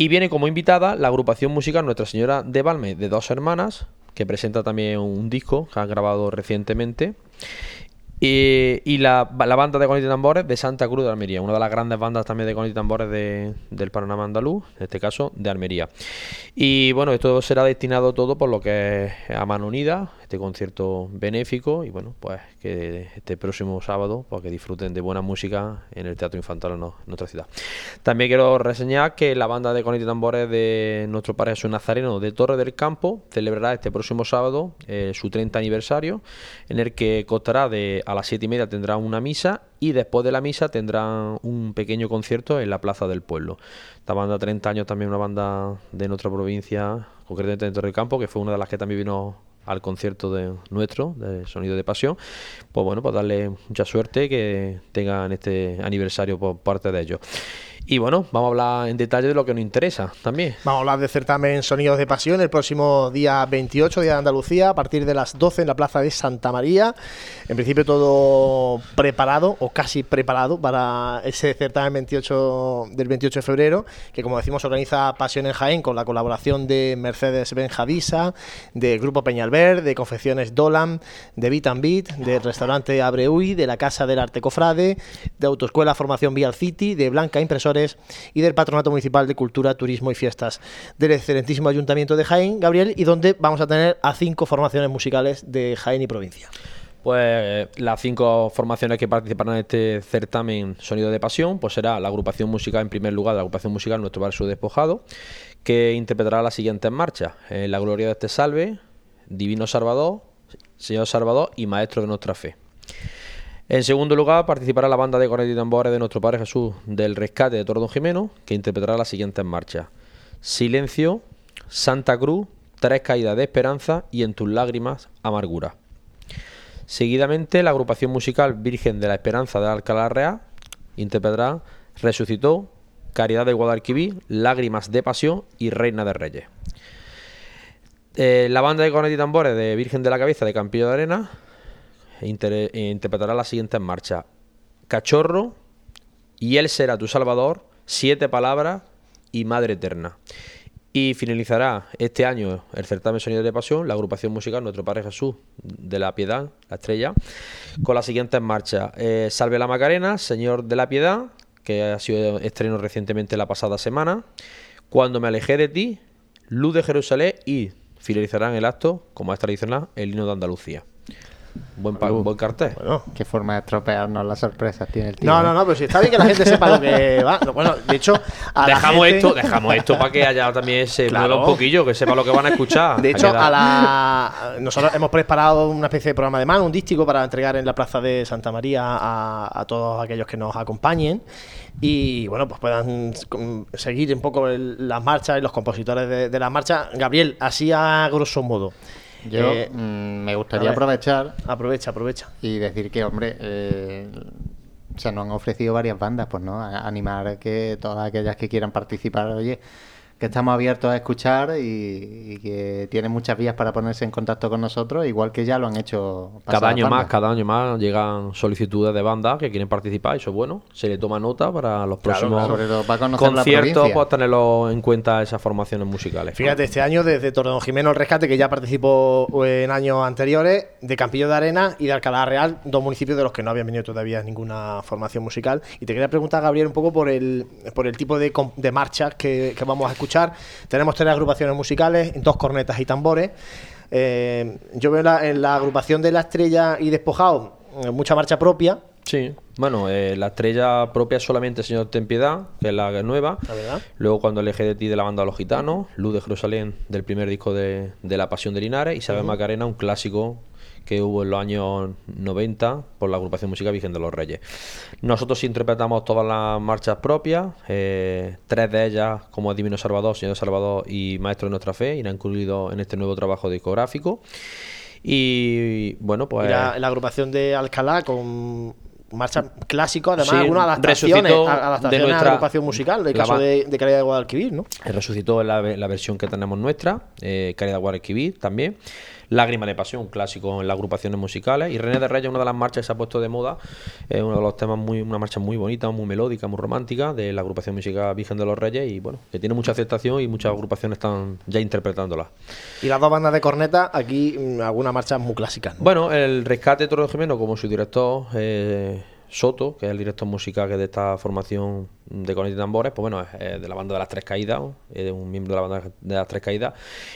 Y viene como invitada la agrupación musical Nuestra Señora de Valme de Dos Hermanas, que presenta también un disco que ha grabado recientemente. Y, la, banda de Conit y Tambores de Santa Cruz de Almería, una de las grandes bandas también de Conit y Tambores del panorama andaluz, en este caso de Almería. Y bueno, esto será destinado todo por lo que es a mano unida, este concierto benéfico y bueno, pues que este próximo sábado pues que disfruten de buena música en el Teatro Infantil en, nuestra ciudad. También quiero reseñar que la banda de Conit y Tambores de nuestro Padre Jesús Nazareno de Torre del Campo celebrará este próximo sábado eh, su 30 aniversario en el que costará de a las 7 y media tendrá una misa y después de la misa tendrán un pequeño concierto en la Plaza del Pueblo. Esta banda 30 años también una banda de nuestra provincia, concretamente de Torre del Campo, que fue una de las que también vino al concierto de nuestro, de Sonido de Pasión, pues bueno, pues darle mucha suerte que tengan este aniversario por parte de ellos. Y bueno, vamos a hablar en detalle de lo que nos interesa también. Vamos a hablar de certamen Sonidos de Pasión el próximo día 28, Día de Andalucía, a partir de las 12 en la Plaza de Santa María. En principio todo preparado o casi preparado para ese certamen 28 del 28 de febrero, que como decimos organiza Pasión en Jaén con la colaboración de Mercedes Benjavisa, de Grupo Peñalver, de Confecciones Dolan, de Beat and Beat, del restaurante Abreui, de la Casa del Arte Cofrade, de Autoescuela Formación Vial City, de Blanca Impresora y del Patronato Municipal de Cultura, Turismo y Fiestas del excelentísimo Ayuntamiento de Jaén, Gabriel, y donde vamos a tener a cinco formaciones musicales de Jaén y provincia. Pues las cinco formaciones que participarán en este certamen Sonido de Pasión, pues será la agrupación musical, en primer lugar, la agrupación musical Nuestro Barrio Despojado, que interpretará las siguientes marchas: eh, La Gloria de este Salve, Divino Salvador, Señor Salvador y Maestro de nuestra Fe. En segundo lugar, participará la banda de cornet y tambores de nuestro Padre Jesús del Rescate de Toro Jimeno, que interpretará las siguientes marchas: Silencio, Santa Cruz, Tres Caídas de Esperanza y En tus lágrimas, Amargura. Seguidamente, la agrupación musical Virgen de la Esperanza de Alcalá Real interpretará Resucitó, Caridad de Guadalquivir, Lágrimas de Pasión y Reina de Reyes. Eh, la banda de cornet y tambores de Virgen de la Cabeza de Campillo de Arena interpretará la siguiente marcha Cachorro, y Él será tu Salvador, Siete Palabras y Madre Eterna. Y finalizará este año el certamen Sonido de Pasión, la agrupación musical Nuestro Padre Jesús de la Piedad, la estrella, con las siguientes marchas. Eh, Salve la Macarena, Señor de la Piedad, que ha sido estreno recientemente la pasada semana. Cuando me alejé de ti, Luz de Jerusalén y finalizarán el acto, como es tradicional, el himno de Andalucía. Buen, pa- buen cartel. Bueno. Qué forma de estropearnos las sorpresas tiene el tío. No, no, no, pero si está bien que la gente sepa lo que va. No, Bueno, de hecho, a la Dejamos gente- esto, dejamos esto para que haya también se Claro. mueva un poquillo, que sepa lo que van a escuchar. De hecho, a la... nosotros hemos preparado una especie de programa de mano, un dístico para entregar en la plaza de Santa María a, a todos aquellos que nos acompañen y bueno, pues puedan seguir un poco el- las marchas y los compositores de, de las marchas. Gabriel, así a grosso modo. Yo Eh, mm, me gustaría ver. aprovechar aprovecha, aprovecha. y decir que, hombre, eh, se nos han ofrecido varias bandas, pues, ¿no? A- animar que todas aquellas que quieran participar, oye, que estamos abiertos a escuchar y, y que tienen muchas vías para ponerse en contacto con nosotros, igual que ya lo han hecho Cada año más, cada año más llegan solicitudes de bandas que quieren participar, eso es bueno. Se le toma nota para los Claro, próximos Sobre todo para conocer la conciertos, pues tenerlo en cuenta esas formaciones musicales. Fíjate, este año desde Torredón Jimeno el Rescate, que ya participó en años anteriores, de Campillo de Arena y de Alcalá Real, dos municipios de los que no habían venido todavía ninguna formación musical. Y te quería preguntar, Gabriel, un poco por el, por el tipo de, com- de marchas que, que vamos a escuchar. Tenemos tres agrupaciones musicales, dos cornetas y tambores. Eh, yo veo la- en la agrupación de La Estrella y Despojado eh, mucha marcha propia, Sí, bueno, eh, la estrella propia es solamente Señor Ten Piedad, que es la nueva. la verdad. Luego cuando elegí de ti de la banda Los Gitanos, Luz de Jerusalén del primer disco de, de La Pasión de Linares, Isabel Macarena, un clásico que hubo en los años 90 por la agrupación musical Virgen de los Reyes. Nosotros interpretamos todas las marchas propias, eh, tres de ellas como Divino Salvador, Señor Salvador y Maestro de Nuestra Fe, irán incluidos en este nuevo trabajo discográfico. Y bueno, pues... Y la, la agrupación de Alcalá con marcha clásico, además Sí, algunas adaptaciones, adaptaciones de a nuestra- agrupación musical, el la caso de, de Caridad de Guadalquivir, ¿no? Resucitó la, la versión que tenemos nuestra, eh, Caridad Guadalquivir también. Lágrima de Pasión, un clásico en las agrupaciones musicales. Y René de Reyes, una de las marchas que se ha puesto de moda, es uno de los temas, muy una marcha muy bonita, muy melódica, muy romántica de la agrupación musical Virgen de los Reyes. Y bueno, que tiene mucha aceptación y muchas agrupaciones están ya interpretándola. Y las dos bandas de corneta, aquí mm, algunas marchas muy clásicas. ¿no? Bueno, el rescate de Toro Jimeno como su director eh, Soto, que es el director musical que de esta formación de cornetas y tambores, pues bueno, es eh, de la banda de las Tres Caídas, es un miembro de la banda de las Tres Caídas.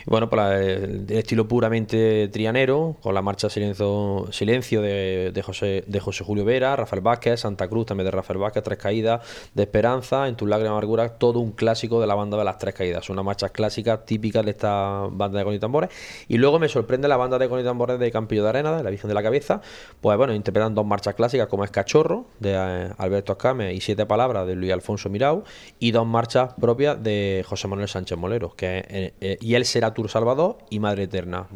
Y bueno, pues la- el, estilo puramente trianero, con la marcha Silencio, de, José, de José Julio Vera, Rafael Vázquez, Santa Cruz también de Rafael Vázquez, Tres Caídas, de Esperanza, En tus lágrimas amargura, todo un clásico de la banda de las Tres Caídas. Son unas marchas clásicas típicas de esta banda de cornetas y tambores. Y luego me sorprende la banda de cornetas y tambores de Campillo de Arena, de la Virgen de la Cabeza, pues bueno, interpretan dos marchas clásicas como es Cachorro, de eh, Alberto Ascame, y Siete Palabras, de Luis Alfonso Mirau, y dos marchas propias de José Manuel Sánchez Molero, que eh, eh, Y él será Tour Salvador y Madre Eterna.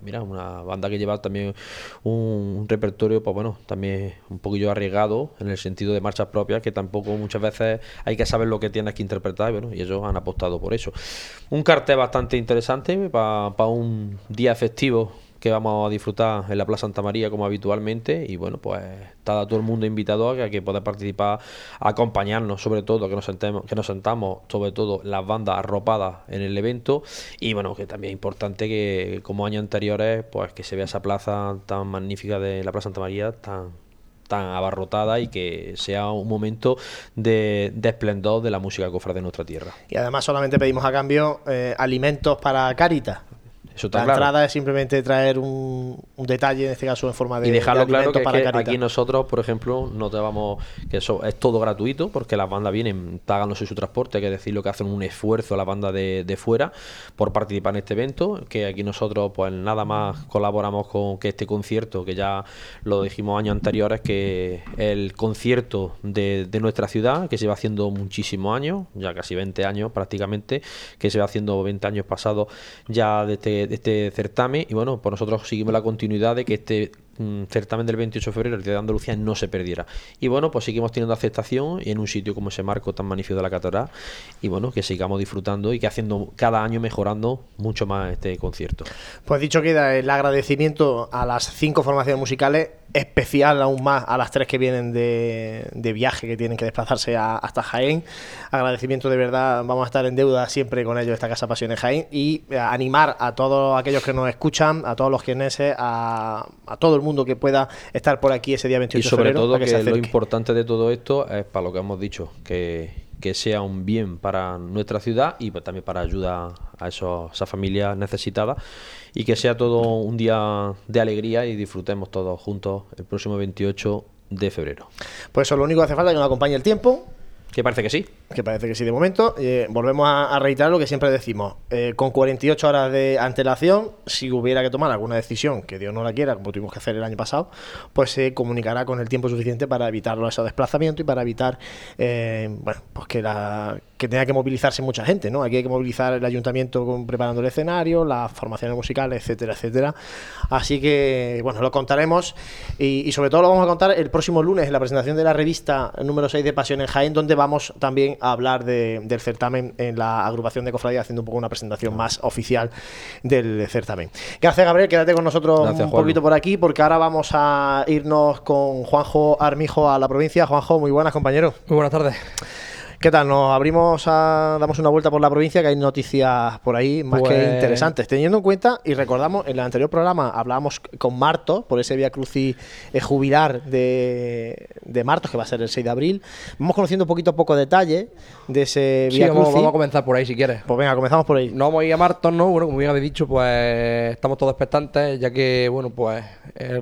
Mira, una banda que lleva también un, repertorio, pues bueno, también un poquillo arriesgado en el sentido de marchas propias, que tampoco muchas veces hay que saber lo que tienes que interpretar, bueno, y ellos han apostado por eso. Un cartel bastante interesante para un día festivo que vamos a disfrutar en la Plaza Santa María como habitualmente y bueno pues está todo el mundo invitado a que, pueda participar a acompañarnos sobre todo que nos sentemos que nos sentamos sobre todo las bandas arropadas en el evento y bueno que también es importante que como años anteriores pues que se vea esa plaza tan magnífica de la Plaza Santa María tan tan abarrotada y que sea un momento de, de esplendor de la música cofra de nuestra tierra. Y además solamente pedimos a cambio eh, alimentos para Caritas. Eso está La claro. entrada es simplemente traer un, un detalle, en este caso en forma de y dejarlo de claro que, para que Caritas. aquí nosotros, por ejemplo, no te vamos, que eso es todo gratuito, porque las bandas vienen pagándose su transporte, hay que decirlo que hacen un esfuerzo la banda de, de fuera por participar en este evento, que aquí nosotros pues nada más colaboramos con que este concierto, que ya lo dijimos años anteriores, que el concierto de, de nuestra ciudad, que se va haciendo muchísimos años, ya casi 20 años prácticamente, que se va haciendo 20 años pasados ya de este, de este certamen, y bueno, pues nosotros seguimos la continuidad de que este certamen del 28 de febrero, el Día de Andalucía, no se perdiera. Y bueno, pues seguimos teniendo aceptación en un sitio como ese marco tan magnífico de la catedral y bueno, que sigamos disfrutando y que haciendo cada año mejorando mucho más este concierto. Pues dicho queda el agradecimiento a las cinco formaciones musicales especial aún más a las tres que vienen de, viaje, que tienen que desplazarse hasta Jaén. Agradecimiento de verdad, vamos a estar en deuda siempre con ellos, esta Casa Pasiones Jaén, y eh, animar a todos aquellos que nos escuchan, a todos los quieneses, a, a todo mundo que pueda estar por aquí ese día 28 y sobre de febrero. todo que, lo importante de todo esto es para lo que hemos dicho, que, que sea un bien para nuestra ciudad y también para ayudar a esas familias necesitadas y que sea todo un día de alegría y disfrutemos todos juntos el próximo 28 de febrero. Pues eso, lo único que hace falta es que nos acompañe el tiempo, que parece que sí. Que parece que sí de momento. Eh, volvemos a, reiterar lo que siempre decimos. Eh, con 48 horas de antelación, si hubiera que tomar alguna decisión, que Dios no la quiera, como tuvimos que hacer el año pasado, pues se comunicará con el tiempo suficiente para evitar esos desplazamientos y para evitar eh, bueno, pues que la que tenga que movilizarse mucha gente, ¿no? Aquí hay que movilizar el ayuntamiento preparando el escenario, las formaciones musicales, etcétera, etcétera. Así que, bueno, lo contaremos y, sobre todo lo vamos a contar el próximo lunes en la presentación de la revista número 6 de Pasión en Jaén, donde vamos también a hablar del certamen en la agrupación de cofradía, haciendo un poco una presentación más oficial del certamen. Gracias, Gabriel, quédate con nosotros un poquito por aquí, porque ahora vamos a irnos con Juanjo Armijo a la provincia. Juanjo, muy buenas, compañero. Muy buenas tardes. ¿Qué tal? Nos abrimos a, damos una vuelta por la provincia, que hay noticias por ahí más que pues- interesantes. Teniendo en cuenta, y recordamos, en el anterior programa hablábamos con Marto, por ese Via Crucis eh, jubilar de, de Martos, que va a ser el 6 de abril. Vamos conociendo poquito a poco detalle de ese Via sí, Vamos, a comenzar por ahí si quieres. Pues venga, comenzamos por ahí. No vamos a ir a Martos, ¿no? Bueno, como bien habéis dicho, pues estamos todos expectantes, ya que, bueno, pues eh,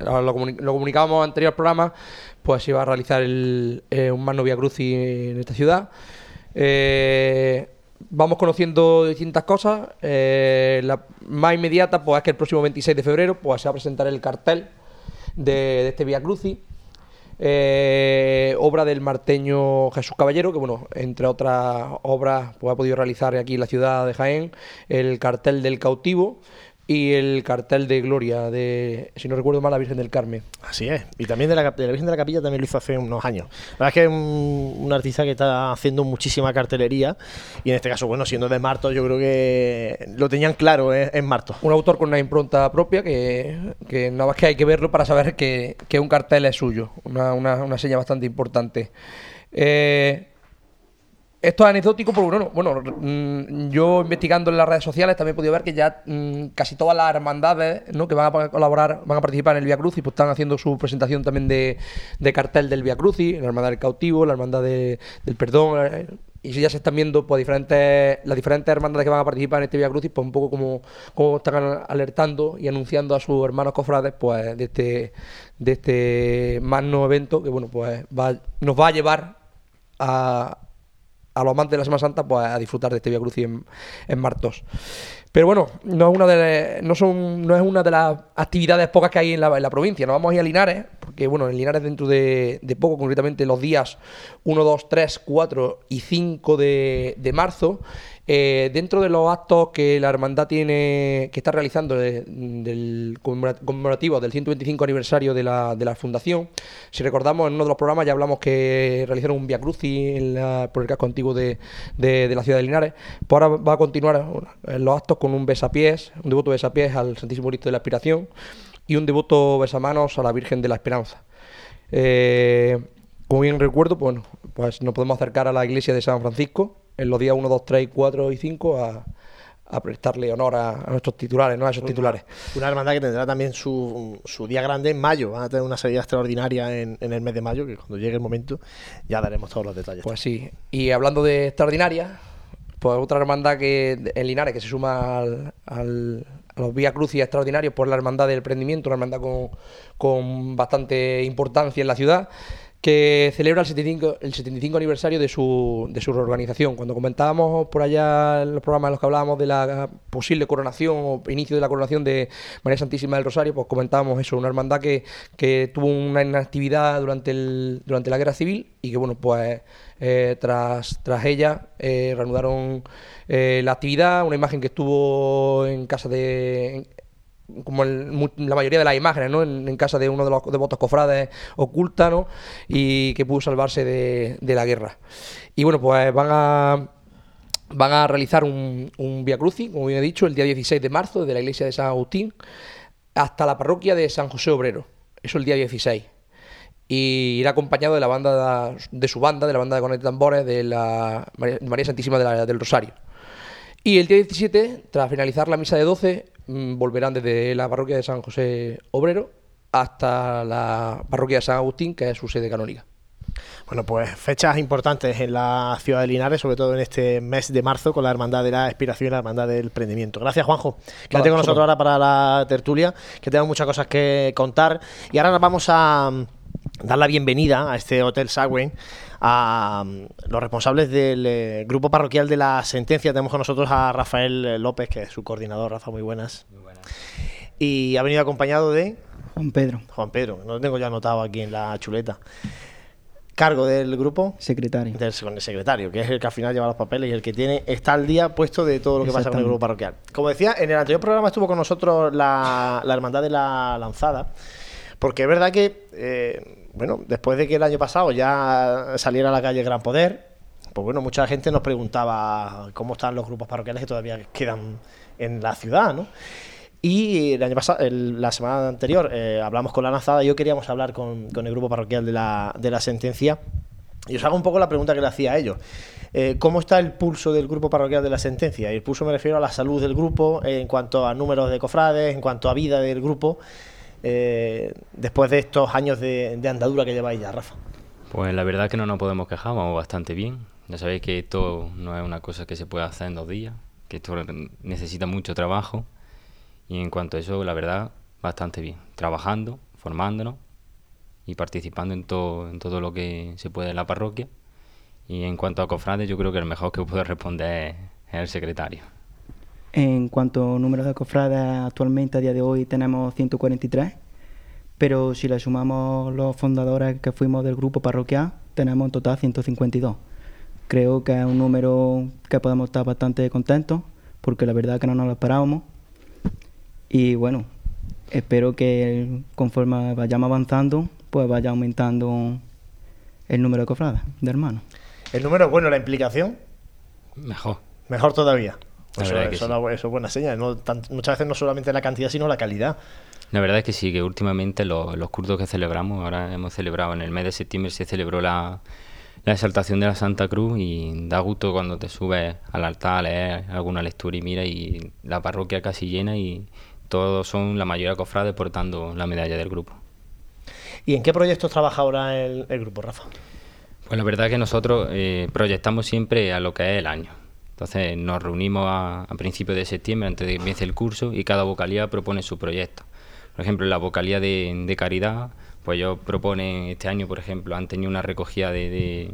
lo, lo comunicábamos en el anterior programa pues iba a realizar el, eh, un Magno Via Crucis en esta ciudad. Eh, vamos conociendo distintas cosas. Eh, la más inmediata pues, es que el próximo 26 de febrero pues, se va a presentar el cartel de, este Via Crucis. obra del marteño Jesús Caballero, que bueno, entre otras obras pues, ha podido realizar aquí en la ciudad de Jaén, el cartel del cautivo, y el cartel de Gloria de, si no recuerdo mal, la Virgen del Carmen. Así es. Y también de la, Virgen de la Capilla también lo hizo hace unos años. La verdad es que es un, artista que está haciendo muchísima cartelería y en este caso, bueno, siendo de Marto, yo creo que lo tenían claro ¿eh? en Marto. Un autor con una impronta propia que, que nada más que hay que verlo para saber que, un cartel es suyo. Una, una, una seña bastante importante. Eh, esto es anecdótico porque, bueno, bueno mm, yo investigando en las redes sociales también he podido ver que ya mm, casi todas las hermandades ¿no? que van a colaborar, van a participar en el Via Crucis, pues están haciendo su presentación también de, cartel del Via Crucis, la Hermandad del Cautivo, la Hermandad del Perdón, eh, y si ya se están viendo pues, las diferentes hermandades que van a participar en este Via Crucis, pues un poco como, como están alertando y anunciando a sus hermanos cofrades pues de este, de este magno evento que bueno pues nos va a llevar a a los amantes de la Semana Santa pues, a disfrutar de este Via Crucis en, Martos. Pero bueno, no es una de no son no es una de las actividades pocas que hay en la, en provincia. Nos vamos a ir a Linares, porque bueno, en Linares dentro de, de poco, concretamente los días 1, 2, 3, 4 y 5 de, de marzo, eh, dentro de los actos que la hermandad tiene, que está realizando del conmemorativo del 125 aniversario de la, de la fundación, si recordamos en uno de los programas ya hablamos que realizaron un Via Crucis por el casco antiguo de, la ciudad de Linares, pues ahora va a continuar los actos con un besapiés, un devoto besapiés al Santísimo Cristo de la Aspiración y un devoto besamanos a la Virgen de la Esperanza. Eh, como bien recuerdo, pues, pues nos podemos acercar a la iglesia de San Francisco, en los días 1, 2, 3, 4 y 5 a, a prestarle honor a, nuestros titulares, ¿no? a esos titulares. Una hermandad que tendrá también su, su, día grande en mayo. Van a tener una salida extraordinaria en, en, el mes de mayo, que cuando llegue el momento ya daremos todos los detalles. Pues sí. Y hablando de extraordinaria, pues otra hermandad que en Linares que se suma al, al a los Vía Crucis extraordinarios por la hermandad del emprendimiento, una hermandad con, con bastante importancia en la ciudad que celebra el 75, el 75 aniversario de su, de su reorganización. Cuando comentábamos por allá en los programas en los que hablábamos de la posible coronación o inicio de la coronación de María Santísima del Rosario, pues comentábamos eso, una hermandad que, que tuvo una inactividad durante, el, durante la Guerra Civil y que, bueno, pues eh, tras, tras ella eh, reanudaron eh, la actividad, una imagen que estuvo en casa de como el- la mayoría de las imágenes, ¿no? En, en casa de uno de los devotos cofrades oculta, ¿no? Y que pudo salvarse de, la guerra. Y bueno, pues van a van a realizar un, un Via Crucis, como bien he dicho, el día 16 de marzo, desde la iglesia de San Agustín hasta la parroquia de San José Obrero. Eso el día 16. Y irá acompañado de la banda de su banda, de la banda de cornetas y tambores de la María, Santísima del Rosario. Y el día 17, tras finalizar la misa de 12, mm, volverán desde la parroquia de San José Obrero hasta la parroquia de San Agustín, que es su sede canónica. Bueno, pues fechas importantes en la ciudad de Linares, sobre todo en este mes de marzo, con la Hermandad de la Expiración y la Hermandad del Emprendimiento. Gracias, Juanjo. Quédate Vale, con nosotros ahora para la tertulia, que tenemos muchas cosas que contar. Y ahora nos vamos a mm, dar la bienvenida a este Hotel Sagüen a mm, los responsables del eh, grupo parroquial de la sentencia. Tenemos con nosotros a Rafael López, que es su coordinador. Rafa, muy buenas. Y ha venido acompañado de Juan Pedro, Juan Pedro, no lo tengo ya anotado aquí en la chuleta. Cargo del grupo secretario. del con el secretario, que es el que al final lleva los papeles y el que tiene está al día puesto de todo lo que pasa con el grupo parroquial. Como decía, en el anterior programa estuvo con nosotros la, la hermandad de la lanzada, porque es verdad que, eh, bueno, después de que el año pasado ya saliera a la calle Gran Poder, pues bueno, mucha gente nos preguntaba cómo están los grupos parroquiales que todavía quedan en la ciudad, ¿no? Y el año pasado, la semana anterior, eh, hablamos con la lanzada y yo queríamos hablar con, el grupo parroquial de la, de la sentencia. Y os hago un poco la pregunta que le hacía a ellos. Eh, ¿Cómo está el pulso del grupo parroquial de la sentencia? Y el pulso me refiero a la salud del grupo, en cuanto a números de cofrades, en cuanto a vida del grupo, eh, después de estos años de, andadura que lleváis ya, Rafa. Pues la verdad que no nos podemos quejar, vamos bastante bien. Ya sabéis que esto no es una cosa que se puede hacer en dos días, que esto necesita mucho trabajo. Y en cuanto a eso, la verdad, bastante bien. Trabajando, formándonos y participando en todo, en todo lo que se puede en la parroquia. Y en cuanto a cofrades, yo creo que el mejor que puede responder es, es el secretario. En cuanto a número de cofrades, actualmente a día de hoy tenemos 143, pero si le sumamos los fundadores que fuimos del grupo parroquial, tenemos en total 152. Creo que es un número que podemos estar bastante contentos, porque la verdad que no nos lo esperábamos. Y bueno, espero que conforme vayamos avanzando, pues vaya aumentando el número de cofrades, de hermanos. El número es bueno, la implicación, Mejor. mejor todavía. La Eso, eso sí. es una- eso es buena señal. ¿no? Tan- muchas veces no solamente la cantidad, sino la calidad. La verdad es que sí, que últimamente lo- los cultos que celebramos, ahora hemos celebrado en el mes de septiembre, se celebró la, la exaltación de la Santa Cruz y da gusto cuando te subes al altar a leer alguna lectura y mira y la parroquia casi llena y todos son la mayoría cofrades portando la medalla del grupo. ¿Y en qué proyectos trabaja ahora el, el grupo, Rafa? Pues la verdad que nosotros eh, proyectamos siempre a lo que es el año. Entonces nos reunimos a, a principios de septiembre antes de que empiece el curso y cada vocalía propone su proyecto. Por ejemplo, en la vocalía de, caridad, pues ellos proponen este año, por ejemplo, han tenido una recogida de,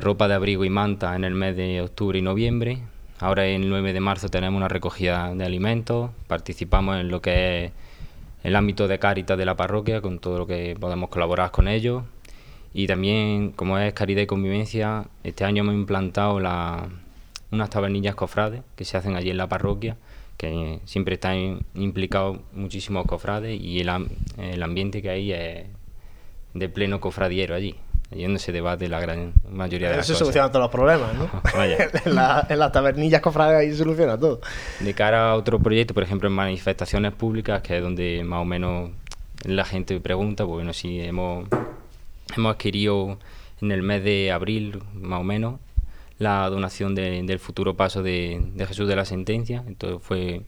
ropa de abrigo y manta en el mes de octubre y noviembre. Ahora el 9 de marzo tenemos una recogida de alimentos, participamos en lo que es el ámbito de Cáritas de la parroquia, con todo lo que podemos colaborar con ellos. Y también, como es Caridad y Convivencia, este año hemos implantado la- unas tabernillas cofrades que se hacen allí en la parroquia, que siempre están implicados muchísimos cofrades y el, el ambiente que hay es de pleno cofradiero allí, allí donde se debate la gran mayoría de Eso las cosas. soluciona todos los problemas, ¿no? En, la- en las tabernillas cofrades ahí se soluciona todo. De cara a otro proyecto, por ejemplo, en manifestaciones públicas, que es donde más o menos la gente pregunta, pues bueno, sí, hemos, hemos adquirido en el mes de abril, más o menos, la donación de- del futuro paso de, Jesús de la Sentencia. Entonces fue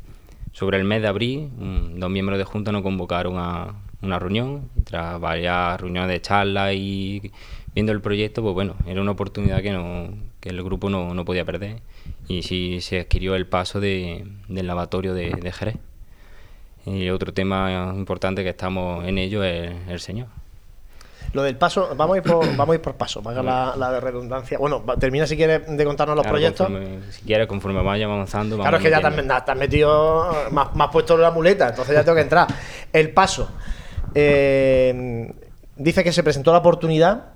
sobre el mes de abril, dos miembros de Junta nos convocaron a una reunión, tras varias reuniones de charla y viendo el proyecto, pues bueno, era una oportunidad que, no, que el grupo no, no podía perder. Y sí se adquirió el paso de- del lavatorio de, de Jerez. Y otro tema importante que estamos en ello es el Señor. Lo del paso, vamos a ir por, vamos a ir por paso, valga la, la redundancia. Bueno, termina si quieres de contarnos los Claro, proyectos. conforme- si quieres, conforme vaya avanzando, Claro, es que ya te has, metido, más, más puesto la muleta, entonces ya tengo que entrar. El paso. eh, dice que se presentó la oportunidad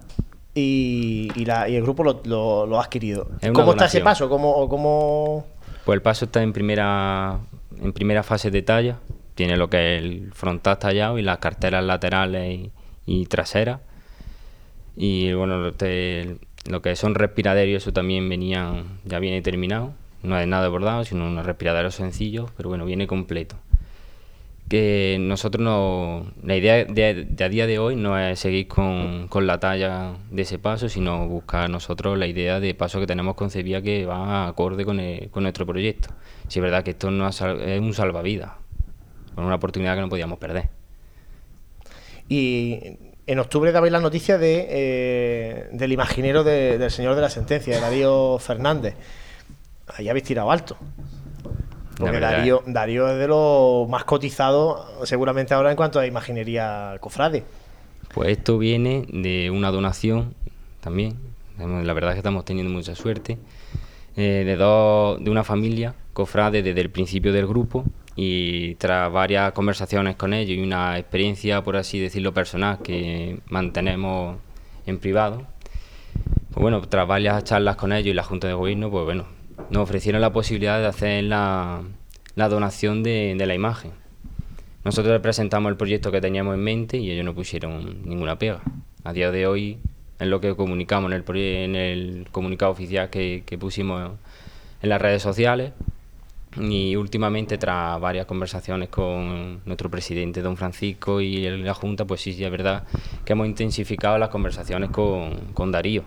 y, y la- y el grupo lo, lo- lo ha adquirido. Es ¿Cómo está ese paso? ¿Cómo, cómo... Pues el paso está en primera en primera fase de talla. Tiene lo que es el frontal tallado y las carteras laterales y, y traseras. Y bueno, lo, que son respiraderos, eso también venía, ya viene terminado. No es nada bordado, sino unos respiraderos sencillos, pero bueno, viene completo. Que nosotros no. La idea de, a día de hoy no es seguir con, con la talla de ese paso, sino buscar nosotros la idea de paso que tenemos concebida que va acorde con, el- con nuestro proyecto. Si es verdad que esto no es un salvavidas, con una oportunidad que no podíamos perder. Y en octubre dabais la noticia de, eh, del imaginero de- del señor de la sentencia, de Darío Fernández. Ahí habéis tirado alto. Porque verdad. Darío, Darío es de los más cotizados, seguramente ahora en cuanto a imaginería cofrade. Pues esto viene de una donación también. La verdad es que estamos teniendo mucha suerte. eh, de, dos, de una familia cofrade desde el principio del grupo y tras varias conversaciones con ellos y una experiencia, por así decirlo, personal que mantenemos en privado, pues bueno, tras varias charlas con ellos y la Junta de Gobierno, pues bueno, nos ofrecieron la posibilidad de hacer la, la donación de, de la imagen. Nosotros presentamos el proyecto que teníamos en mente y ellos no pusieron ninguna pega. A día de hoy es lo que comunicamos en el, en el comunicado oficial que, que pusimos en las redes sociales y últimamente tras varias conversaciones con nuestro presidente don Francisco y la Junta, pues sí, sí, es verdad que hemos intensificado las conversaciones con, con Darío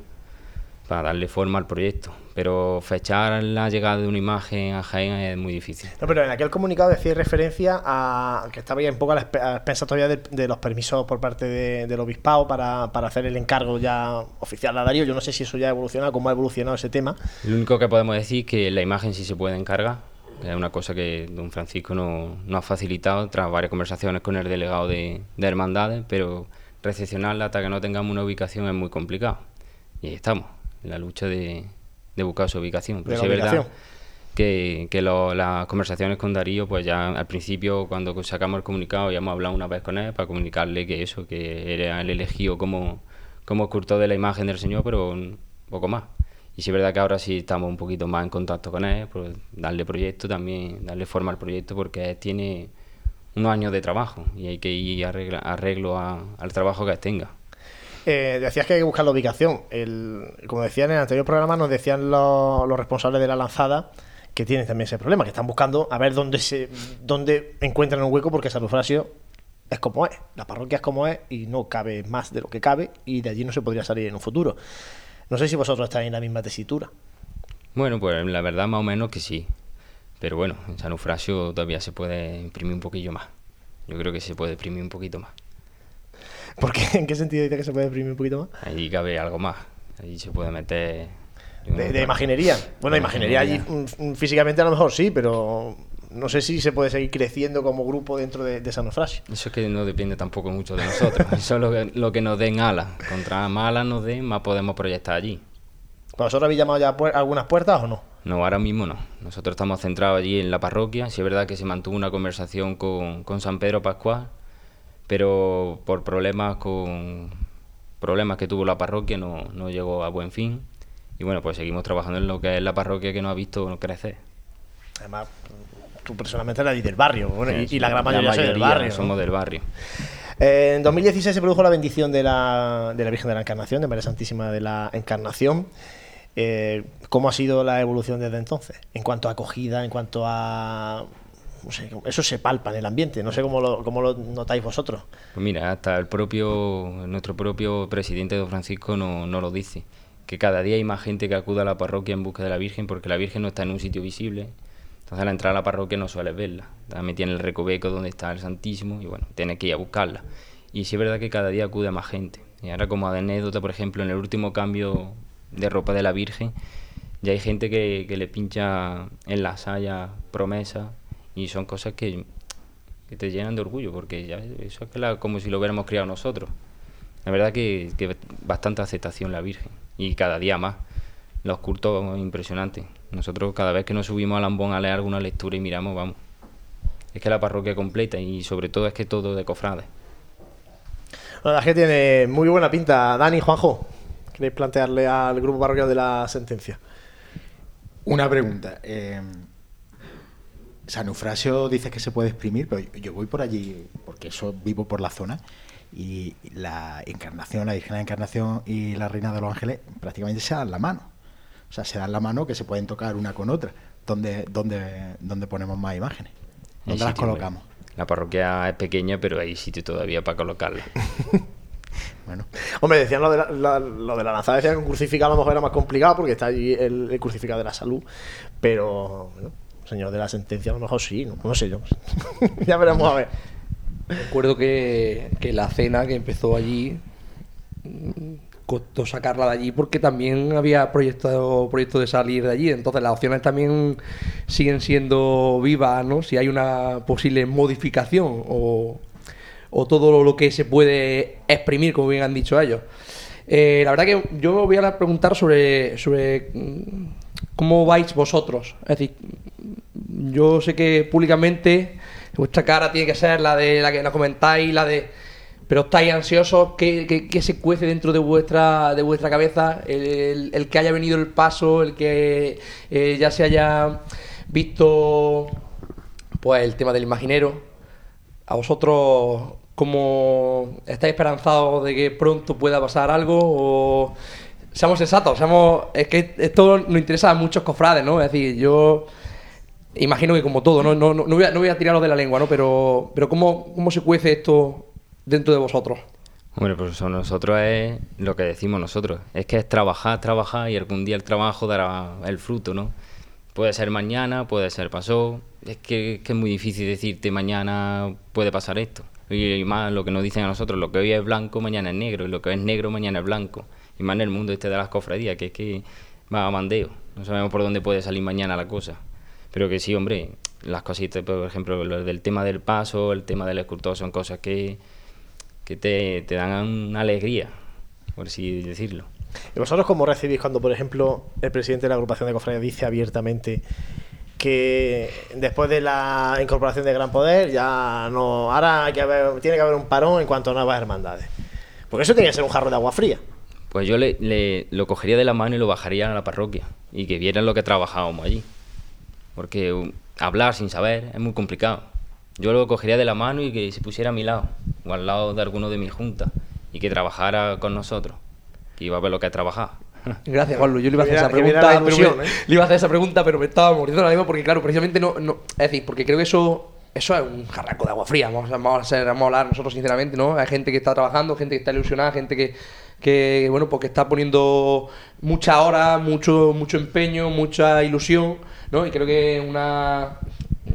para darle forma al proyecto. Pero fechar la llegada de una imagen a Jaén es muy difícil. No, pero en aquel comunicado decía referencia a que estaba ya un poco a la expensas todavía de, de los permisos por parte de- del obispado para, para hacer el encargo ya oficial a Darío. Yo no sé si eso ya ha evolucionado, cómo ha evolucionado ese tema. Lo único que podemos decir es que la imagen sí se puede encargar. Es una cosa que don Francisco no- nos ha facilitado tras varias conversaciones con el delegado de, de Hermandades, pero recepcionarla hasta que no tengamos una ubicación es muy complicado. Y ahí estamos, en la lucha de, de buscar su ubicación. Pero sí es verdad que, que lo- las conversaciones con Darío, pues ya al principio, cuando sacamos el comunicado, ya hemos hablado una vez con él para comunicarle que eso, que era el elegido como, como escultor de la imagen del Señor, pero un poco más. Y sí es verdad que ahora sí estamos un poquito más en contacto con él, pues darle proyecto también, darle forma al proyecto, porque tiene unos años de trabajo y hay que ir arreglo a- al trabajo que tenga. Eh, decías que hay que buscar la ubicación. El, como decían en el anterior programa, nos decían los, los responsables de la lanzada que tienen también ese problema, que están buscando a ver dónde se dónde encuentran un hueco, porque San Eufrasio es como es, la parroquia es como es y no cabe más de lo que cabe y de allí no se podría salir en un futuro. No sé si vosotros estáis en la misma tesitura. Bueno, pues la verdad más o menos que sí. Pero bueno, en San Eufrasio todavía se puede imprimir un poquillo más. Yo creo que se puede imprimir un poquito más. ¿Por qué? ¿En qué sentido dice que se puede exprimir un poquito más? Ahí cabe algo más. Ahí se puede meter... De, de imaginería. Bueno, De imaginería allí imaginería. mm, físicamente a lo mejor sí, pero no sé si se puede seguir creciendo como grupo dentro de, de San Eufrasio. Eso es que no depende tampoco mucho de nosotros. Eso es lo que, lo que nos den alas. Contra más alas nos den, más podemos proyectar allí. ¿Vosotros habéis llamado ya puer- algunas puertas o no? No, ahora mismo no. Nosotros estamos centrados allí en la parroquia. Sí es verdad que se mantuvo una conversación con, con San Pedro Pascual, pero por problemas con problemas que tuvo la parroquia no, no llegó a buen fin. Y bueno, pues seguimos trabajando en lo que es la parroquia que nos ha visto crecer. Además, tú personalmente eres del barrio, bueno, y- Sí, y, la gran mayoría, del barrio. ¿no? somos del barrio. Eh, en 2016 se produjo la bendición de la, de la Virgen de la Encarnación, de María Santísima de la Encarnación. Eh, ¿Cómo ha sido la evolución desde entonces? En cuanto a acogida, en cuanto a... No sé, eso se palpa en el ambiente, no sé cómo lo, cómo lo notáis vosotros. Pues mira, hasta el propio, nuestro propio presidente don Francisco no, no lo dice, que cada día hay más gente que acude a la parroquia en busca de la Virgen porque la Virgen no está en un sitio visible. Entonces al entrar a la parroquia no sueles verla. Metida en el recoveco donde está el Santísimo y bueno, tienes que ir a buscarla. Y sí es verdad que cada día acude más gente. Y ahora como anécdota, por ejemplo, en el último cambio de ropa de la Virgen, ya hay gente que, le pincha en la saya promesa y son cosas que, que te llenan de orgullo, porque ya eso es que la- como si lo hubiéramos criado nosotros. La verdad que, que bastante aceptación la Virgen, y cada día más. Los cultos impresionantes. Nosotros cada vez que nos subimos al ambón a leer alguna lectura y miramos, vamos. Es que la parroquia completa y sobre todo es que todo de cofrades. La verdad es que tiene muy buena pinta. Dani, Juanjo, ¿queréis plantearle al grupo parroquial de la sentencia? Una pregunta. eh, San Eufrasio dice que se puede exprimir, pero yo- yo voy por allí, porque eso vivo por la zona, y la Encarnación, la Virgen de la Encarnación y la Reina de los Ángeles prácticamente se dan la mano. O sea, se dan la mano que se pueden tocar una con otra. ¿Dónde, dónde, dónde ponemos más imágenes? ¿Dónde las sitio, colocamos? La parroquia es pequeña, pero hay sitio todavía para colocarla. Bueno, Hombre, decían lo de la, la- lo de la lanzada, decían que un crucificado a lo mejor era más complicado porque está allí el, el crucificado de la salud, pero bueno, señor de la sentencia a lo mejor sí, no, no sé yo. ya veremos a ver. Recuerdo que, que la cena que empezó allí costó sacarla de allí porque también había proyecto, proyecto de salir de allí. Entonces las opciones también siguen siendo vivas, ¿no? Si hay una posible modificación o, o todo lo que se puede exprimir, como bien han dicho ellos. Eh, la verdad que yo voy a preguntar sobre, sobre mm, cómo vais vosotros. Es decir, yo sé que públicamente vuestra cara tiene que ser la de la que nos comentáis, la de. Pero estáis ansiosos, ¿qué, se cuece dentro de vuestra, de vuestra cabeza? El, que haya venido el paso, el que eh, ya se haya visto pues el tema del imaginero. ¿A vosotros cómo estáis esperanzados de que pronto pueda pasar algo? O seamos sensatos, seamos, es que esto nos interesa a muchos cofrades, ¿no? Es decir, yo imagino que como todo, no, no, no, voy, a, no tirarlo de la lengua, ¿no? Pero, pero ¿cómo, ¿cómo se cuece esto dentro de vosotros? Hombre, pues eso nosotros es lo que decimos nosotros. Es que es trabajar, trabajar y algún día el trabajo dará el fruto, ¿no? Puede ser mañana, puede ser pasó. Es que, es muy difícil decirte mañana puede pasar esto. Y más lo que nos dicen a nosotros, lo que hoy es blanco, mañana es negro. Y lo que es negro, mañana es blanco. Y más en el mundo este de las cofradías, que es que va a mandeo. No sabemos por dónde puede salir mañana la cosa. Pero que sí, hombre, las cositas, por ejemplo, lo del tema del paso, el tema del escultor, son cosas que, que te, te dan una alegría, por así decirlo. ¿Y vosotros cómo recibís cuando, por ejemplo, el presidente de la agrupación de cofradías dice abiertamente que después de la incorporación de Gran Poder ya no, ahora hay que haber- tiene que haber un parón en cuanto a nuevas hermandades? Porque eso tiene que ser un jarro de agua fría. Pues yo le, le- lo cogería de la mano y lo bajaría a la parroquia y que vieran lo que trabajábamos allí. Porque hablar sin saber es muy complicado. Yo lo cogería de la mano y que se pusiera a mi lado o al lado de alguno de mi junta y que trabajara con nosotros, que iba a ver lo que es trabajar. Gracias, Juanlu. Yo le iba a hacer esa pregunta, ilusión, me, ¿eh? le iba a hacer esa pregunta, pero me estaba muriendo la misma porque, claro, precisamente no, no. Es decir, porque creo que eso. Eso es un jarraco de agua fría, vamos a, vamos a, ser- vamos a hablar nosotros sinceramente, ¿no? Hay gente que está trabajando, gente que está ilusionada, gente que, que bueno, pues que está poniendo mucha hora, mucho, mucho empeño, mucha ilusión, ¿no? Y creo que una,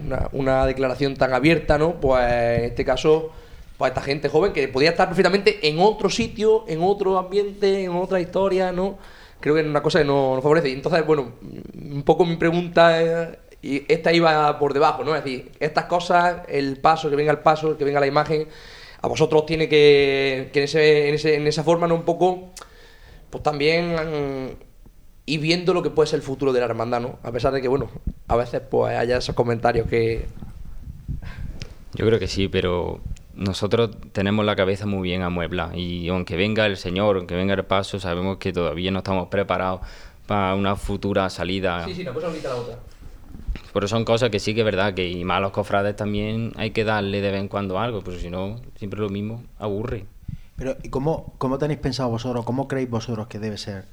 una, una declaración tan abierta, ¿no? Pues en este caso, pues esta gente joven que podía estar perfectamente en otro sitio, en otro ambiente, en otra historia, ¿no? Creo que es una cosa que no nos favorece. Y entonces, bueno, un poco mi pregunta es, y esta iba por debajo, ¿no? Es decir, estas cosas, el paso, que venga el paso, que venga la imagen, a vosotros tiene que, que en, ese, en, esa forma, ¿no? Un poco, pues también ir viendo lo que puede ser el futuro de la hermandad, ¿no? A pesar de que, bueno, a veces pues haya esos comentarios que... Yo creo que sí, pero nosotros tenemos la cabeza muy bien amueblada y aunque venga el Señor, aunque venga el paso, sabemos que todavía no estamos preparados para una futura salida. Sí, sí, una cosa bonita la otra. Pero son cosas que sí que es verdad, que y más a los cofrades también hay que darle de vez en cuando algo, pero si no, siempre lo mismo, aburre. Pero, ¿y cómo, cómo tenéis pensado vosotros, cómo creéis vosotros que debe ser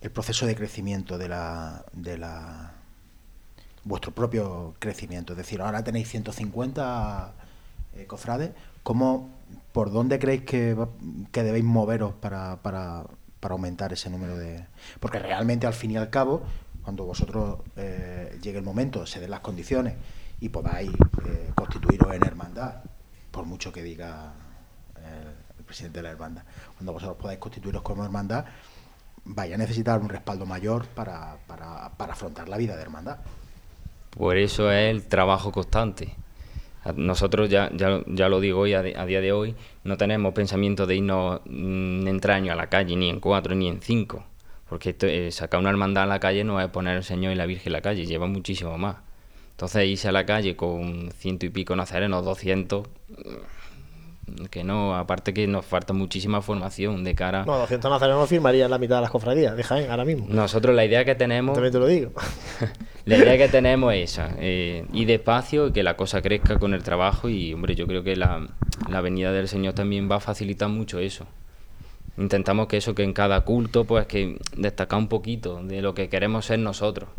el proceso de crecimiento de la, de la vuestro propio crecimiento? Es decir, ahora tenéis 150 eh, cofrades, ¿cómo, ¿por dónde creéis que, que debéis moveros para, para, para aumentar ese número de...? Porque realmente, al fin y al cabo, cuando vosotros eh, llegue el momento, se den las condiciones y podáis eh, constituiros en hermandad, por mucho que diga el presidente de la hermandad, cuando vosotros podáis constituiros como hermandad, vaya a necesitar un respaldo mayor para, para, para afrontar la vida de hermandad. Por eso es el trabajo constante. Nosotros, ya, ya, ya lo digo hoy, a, día de hoy, no tenemos pensamiento de irnos mm, en tres años a la calle, ni en cuatro, ni en cinco. Porque esto, eh, sacar una hermandad a la calle no es poner el Señor y la Virgen en la calle, lleva muchísimo más. Entonces, irse a la calle con ciento y pico nazarenos, 200, mm, que no, aparte que nos falta muchísima formación de cara... No, 200 nazarenos firmarían la mitad de las cofradías de Jaén ahora mismo. Nosotros la idea que tenemos También te lo digo. La idea que tenemos es esa, eh, ir despacio, que la cosa crezca con el trabajo y, hombre, yo creo que la, la venida del Señor también va a facilitar mucho eso. Intentamos que eso, que en cada culto, pues que destacar un poquito de lo que queremos ser nosotros.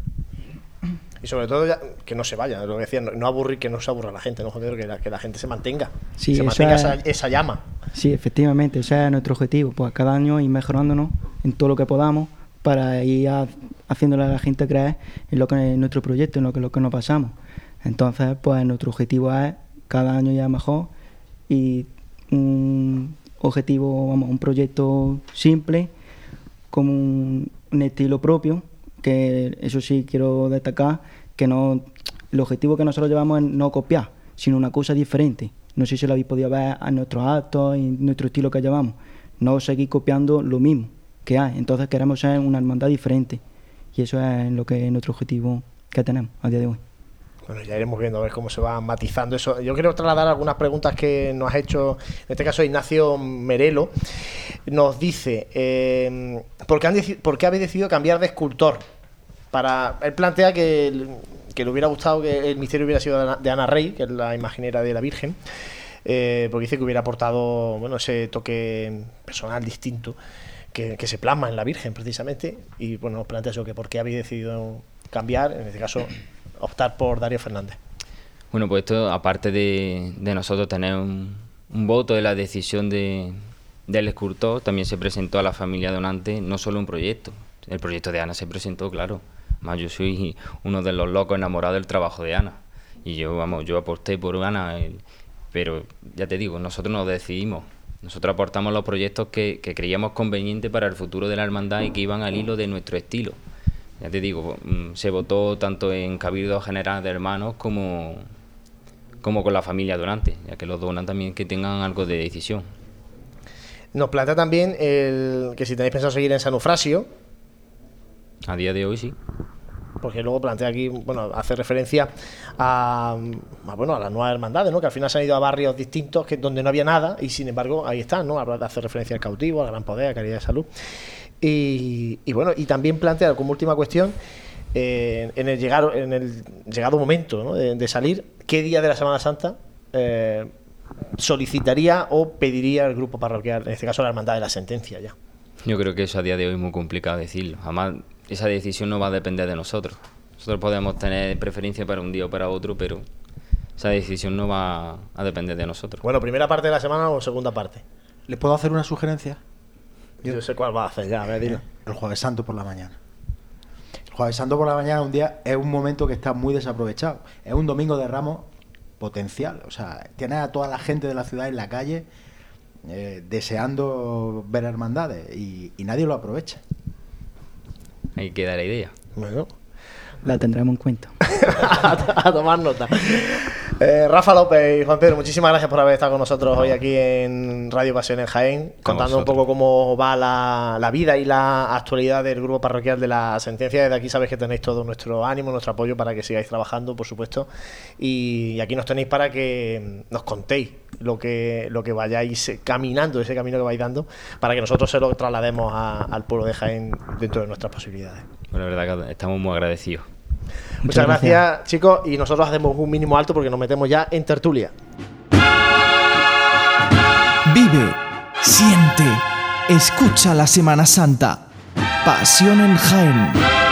Y sobre todo ya- que no se vaya, lo que decía, no, no aburrir, que no se aburra la gente, ¿no? Joder, que la, que la gente se mantenga, Sí, se mantenga es- esa, esa llama. Sí, efectivamente, ese es nuestro objetivo, pues cada año ir mejorándonos en todo lo que podamos para ir ha- haciéndole a la gente creer en lo que es nuestro proyecto, en lo que, lo que nos pasamos. Entonces, pues nuestro objetivo es cada año ya mejor y un objetivo, vamos, un proyecto simple, con un, un estilo propio, que eso sí quiero destacar, que no el objetivo que nosotros llevamos es no copiar, sino una cosa diferente. No sé si lo habéis podido ver a nuestros actos y nuestro estilo que llevamos. No seguir copiando lo mismo que hay. Entonces queremos ser una hermandad diferente. Y eso es lo que es nuestro objetivo que tenemos a día de hoy. Bueno, ya iremos viendo a ver cómo se va matizando eso. Yo quiero trasladar algunas preguntas que nos ha hecho, en este caso, Ignacio Merelo. Nos dice, eh, ¿por, qué han por qué habéis decidido cambiar de escultor? Para, él plantea que, le hubiera gustado que el misterio hubiera sido de Ana, Rey, que es la imaginera de la Virgen, eh, porque dice que hubiera aportado bueno, ese toque personal distinto que, se plasma en la Virgen, precisamente. Y bueno, nos plantea eso, que por qué habéis decidido cambiar, en este caso, optar por Darío Fernández. Bueno, pues esto, aparte de, de nosotros tener un, un voto de la decisión de, del escultor, también se presentó a la familia donante no solo un proyecto. El proyecto de Ana se presentó, claro. Más yo soy uno de los locos enamorados del trabajo de Ana. Y yo, vamos, yo aposté por Ana, eh, pero ya te digo, nosotros nos decidimos. Nosotros aportamos los proyectos que, que creíamos convenientes para el futuro de la hermandad y que iban al hilo de nuestro estilo. Ya te digo, mm, se votó tanto en Cabildo General de Hermanos como, como con la familia donante, ya que los donan también que tengan algo de decisión. Nos plantea también el, que si tenéis pensado seguir en San Eufrasio, A día de hoy sí. Porque luego plantea aquí, bueno, hace referencia a, a, bueno, a las nuevas hermandades, ¿no? Que al final se han ido a barrios distintos que donde no había nada y sin embargo ahí están, ¿no? Habla- Hace referencia al cautivo, al gran poder, a calidad de salud. Y, bueno, y también plantea como última cuestión, eh, en el llegar, en el llegado momento de salir, ¿qué día de la Semana Santa eh, solicitaría o pediría el grupo parroquial, en este caso la hermandad de la sentencia ya? Yo creo que eso a día de hoy es muy complicado decirlo. Además, esa decisión no va a depender de nosotros. Nosotros podemos tener preferencia para un día o para otro, pero esa decisión no va a depender de nosotros. Bueno, primera parte de la semana o segunda parte. ¿Le puedo hacer una sugerencia? Yo sé cuál va a hacer ya, a ver, dilo. El jueves santo por la mañana. El jueves santo por la mañana un día es un momento que está muy desaprovechado. Es un domingo de ramos potencial. O sea, tienes a toda la gente de la ciudad en la calle eh, deseando ver hermandades y, y nadie lo aprovecha. Ahí queda la idea. Bueno, La tendremos en cuenta. a tomar nota. Eh, Rafa López y Juan Pedro, muchísimas gracias por haber estado con nosotros hoy aquí en Radio Pasión en Jaén, contando un poco cómo va la, la vida y la actualidad del grupo parroquial de la sentencia. Desde aquí sabéis que tenéis todo nuestro ánimo, nuestro apoyo para que sigáis trabajando, por supuesto. Y, aquí nos tenéis para que nos contéis lo que, lo que vayáis caminando, ese camino que vais dando, para que nosotros se lo traslademos a- al pueblo de Jaén dentro de nuestras posibilidades. Bueno, la verdad que estamos muy agradecidos. Muchas gracias, chicos, y nosotros hacemos un mínimo alto porque nos metemos ya en tertulia. Vive, siente, escucha la Semana Santa. Pasión en Jaén.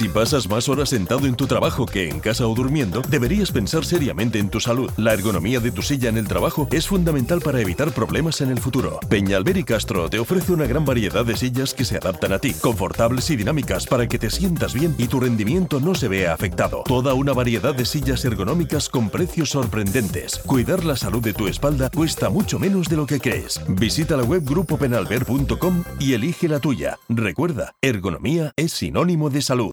Si pasas más horas sentado en tu trabajo que en casa o durmiendo, deberías pensar seriamente en tu salud. La ergonomía de tu silla en el trabajo es fundamental para evitar problemas en el futuro. Peñalver y Castro te ofrece una gran variedad de sillas que se adaptan a ti, confortables y dinámicas para que te sientas bien y tu rendimiento no se vea afectado. Toda una variedad de sillas ergonómicas con precios sorprendentes. Cuidar la salud de tu espalda cuesta mucho menos de lo que crees. Visita la web grupopenalver.com y elige la tuya. Recuerda, ergonomía es sinónimo de salud.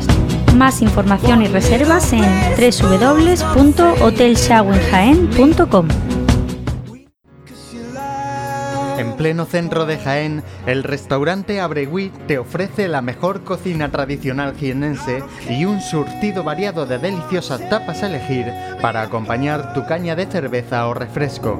Más información y reservas en www.hotelshawenjaen.com. En pleno centro de Jaén, el restaurante Abregui te ofrece la mejor cocina tradicional jienense y un surtido variado de deliciosas tapas a elegir para acompañar tu caña de cerveza o refresco.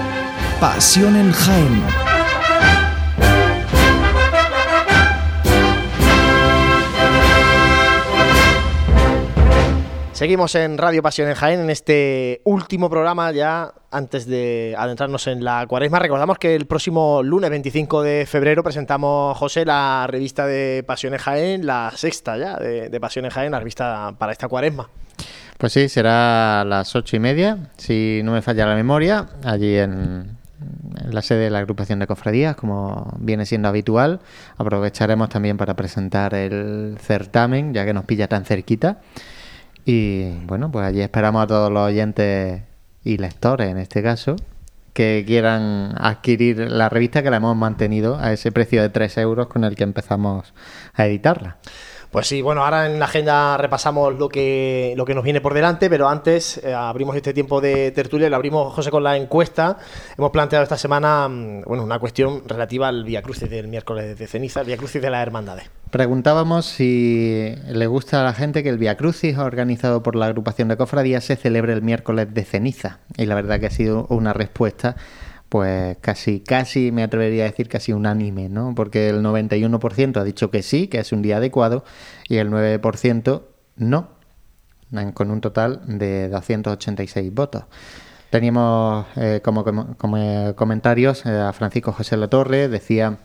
Pasión en Jaén. Seguimos en Radio Pasión en Jaén en este último programa ya antes de adentrarnos en la cuaresma. Recordamos que el próximo lunes 25 de febrero presentamos, José, la revista de Pasión en Jaén, la sexta ya de, de Pasión en Jaén, la revista para esta cuaresma. Pues sí, será a las ocho y media, si no me falla la memoria, allí en, la sede de la agrupación de cofradías, como viene siendo habitual. Aprovecharemos también para presentar el certamen, ya que nos pilla tan cerquita. Y bueno, pues allí esperamos a todos los oyentes y lectores, en este caso, que quieran adquirir la revista que la hemos mantenido a ese precio de 3 euros con el que empezamos a editarla. Pues sí, bueno, ahora en la agenda repasamos lo que, lo que nos viene por delante, pero antes eh, abrimos este tiempo de tertulia, lo abrimos, José, con la encuesta. Hemos planteado esta semana mm, bueno, una cuestión relativa al Via Crucis del miércoles de ceniza, el Via Crucis de las Hermandades. Preguntábamos si le gusta a la gente que el Via Crucis, organizado por la agrupación de cofradías, se celebre el miércoles de ceniza. Y la verdad que ha sido una respuesta pues casi, casi me atrevería a decir casi unánime, ¿no? Porque el 91% ha dicho que sí, que es un día adecuado, y el 9% no, con un total de 286 votos. Teníamos eh, como, como, comentarios eh, a Francisco José Latorre, decía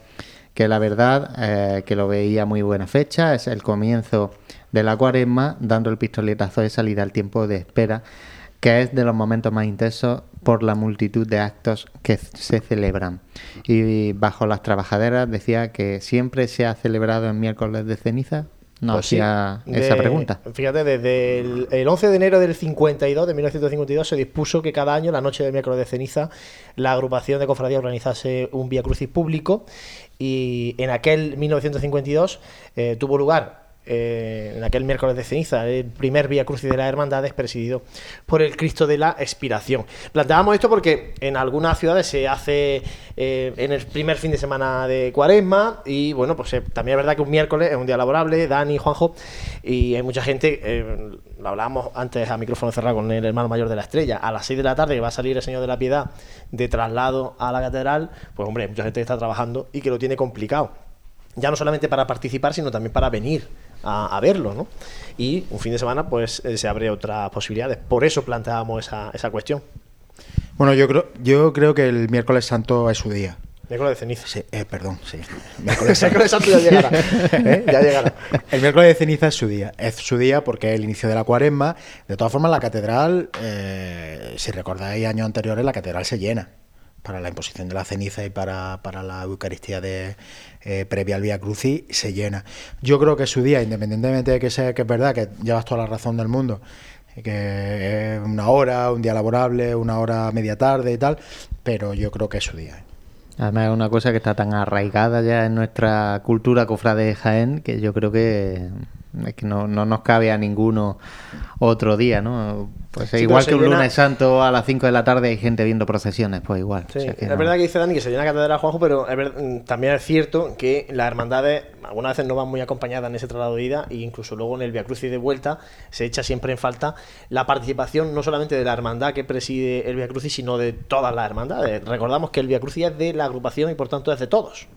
que la verdad eh, que lo veía muy buena fecha, es el comienzo de la cuaresma, dando el pistoletazo de salida al tiempo de espera, que es de los momentos más intensos por la multitud de actos que se celebran. Y bajo las trabajaderas decía que siempre se ha celebrado en miércoles de ceniza. No Pues sí, hacía esa de- pregunta. Fíjate, desde el, el 11 de enero del 52, de 1952, se dispuso que cada año, la noche del miércoles de ceniza, la agrupación de cofradías organizase un Via Crucis público y en aquel 1952 eh, tuvo lugar, eh, en aquel miércoles de ceniza, el primer Via Crucis de las Hermandades presidido por el Cristo de la Expiración. Planteábamos esto porque en algunas ciudades se hace eh, en el primer fin de semana de cuaresma y bueno, pues eh, también es verdad que un miércoles es un día laborable, Dani, Juanjo, y hay mucha gente, lo hablábamos antes a micrófono cerrado con el hermano mayor de la estrella, a las 6 de la tarde que va a salir el Señor de la Piedad de traslado a la catedral, pues hombre, mucha gente que está trabajando y que lo tiene complicado. Ya no solamente para participar, sino también para venir a, a verlo, ¿no? Y un fin de semana, pues eh, se abre otras posibilidades. Por eso planteábamos esa, esa cuestión. Bueno, yo creo, yo creo que el miércoles santo es su día. Miércoles de ceniza. Sí, eh, perdón, sí. Miércoles santo ya llegará. ¿eh? Ya llegará. El miércoles de ceniza es su día. Es su día porque es el inicio de la cuaresma. De todas formas, la catedral, eh, si recordáis años anteriores, la catedral se llena para la imposición de la ceniza y para, para la Eucaristía de, eh, previa al Vía Crucis, se llena. Yo creo que su día, independientemente de que sea que es verdad, que llevas toda la razón del mundo, que es una hora, un día laborable, una hora media tarde y tal, pero yo creo que es su día. ¿eh? Además es una cosa que está tan arraigada ya en nuestra cultura cofrade de Jaén que yo creo que es que no, no nos cabe a ninguno otro día, ¿no? Pues Sí, igual que un llena- lunes santo a las 5 de la tarde hay gente viendo procesiones, pues igual. Sí, O sea que es no- verdad que dice Dani que se llena catedral Juanjo, pero es mm, también es cierto que las hermandades algunas veces no van muy acompañadas en ese traslado de ida e incluso luego en el Via Crucis de vuelta se echa siempre en falta la participación no solamente de la hermandad que preside el Via Crucis, sino de todas las hermandades. Recordamos que el Via Crucis es de la agrupación y por tanto es de todos.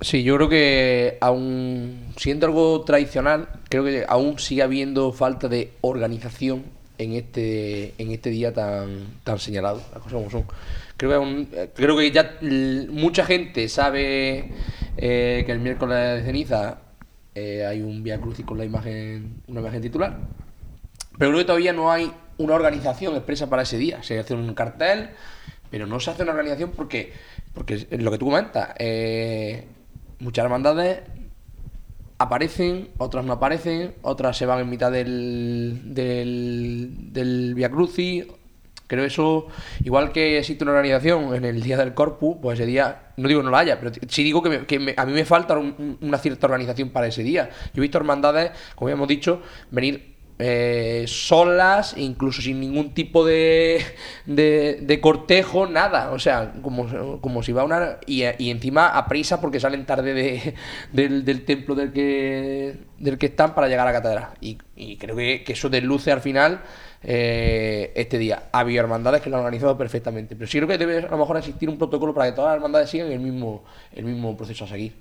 Sí, yo creo que aún siendo algo tradicional, creo que aún sigue habiendo falta de organización en este en este día tan tan señalado, las cosas como son. Creo que aún- eh, creo que ya mucha gente sabe eh, que el miércoles de ceniza eh, hay un Via Crucis con la imagen una imagen titular. Pero creo que todavía no hay una organización expresa para ese día. Se hace un cartel, pero no se hace una organización porque, porque lo que tú comentas, muchas hermandades aparecen, otras no aparecen, otras se van en mitad del, del, Via Crucis. Creo eso, igual que existe una organización en el día del Corpus, pues ese día, no digo no la haya, pero sí digo que, me- a mí me falta un- una cierta organización para ese día. Yo he visto hermandades, como ya hemos dicho, venir eh, solas, incluso sin ningún tipo de, de, de cortejo, nada. O sea, como, como si va una. Y, encima a prisa porque salen tarde de, del, templo del que, del que están para llegar a la catedral. Y, creo que, eso desluce al final eh, este día. Ha habido hermandades que lo han organizado perfectamente. Pero sí creo que debe a lo mejor existir un protocolo para que todas las hermandades sigan el mismo, el mismo proceso a seguir.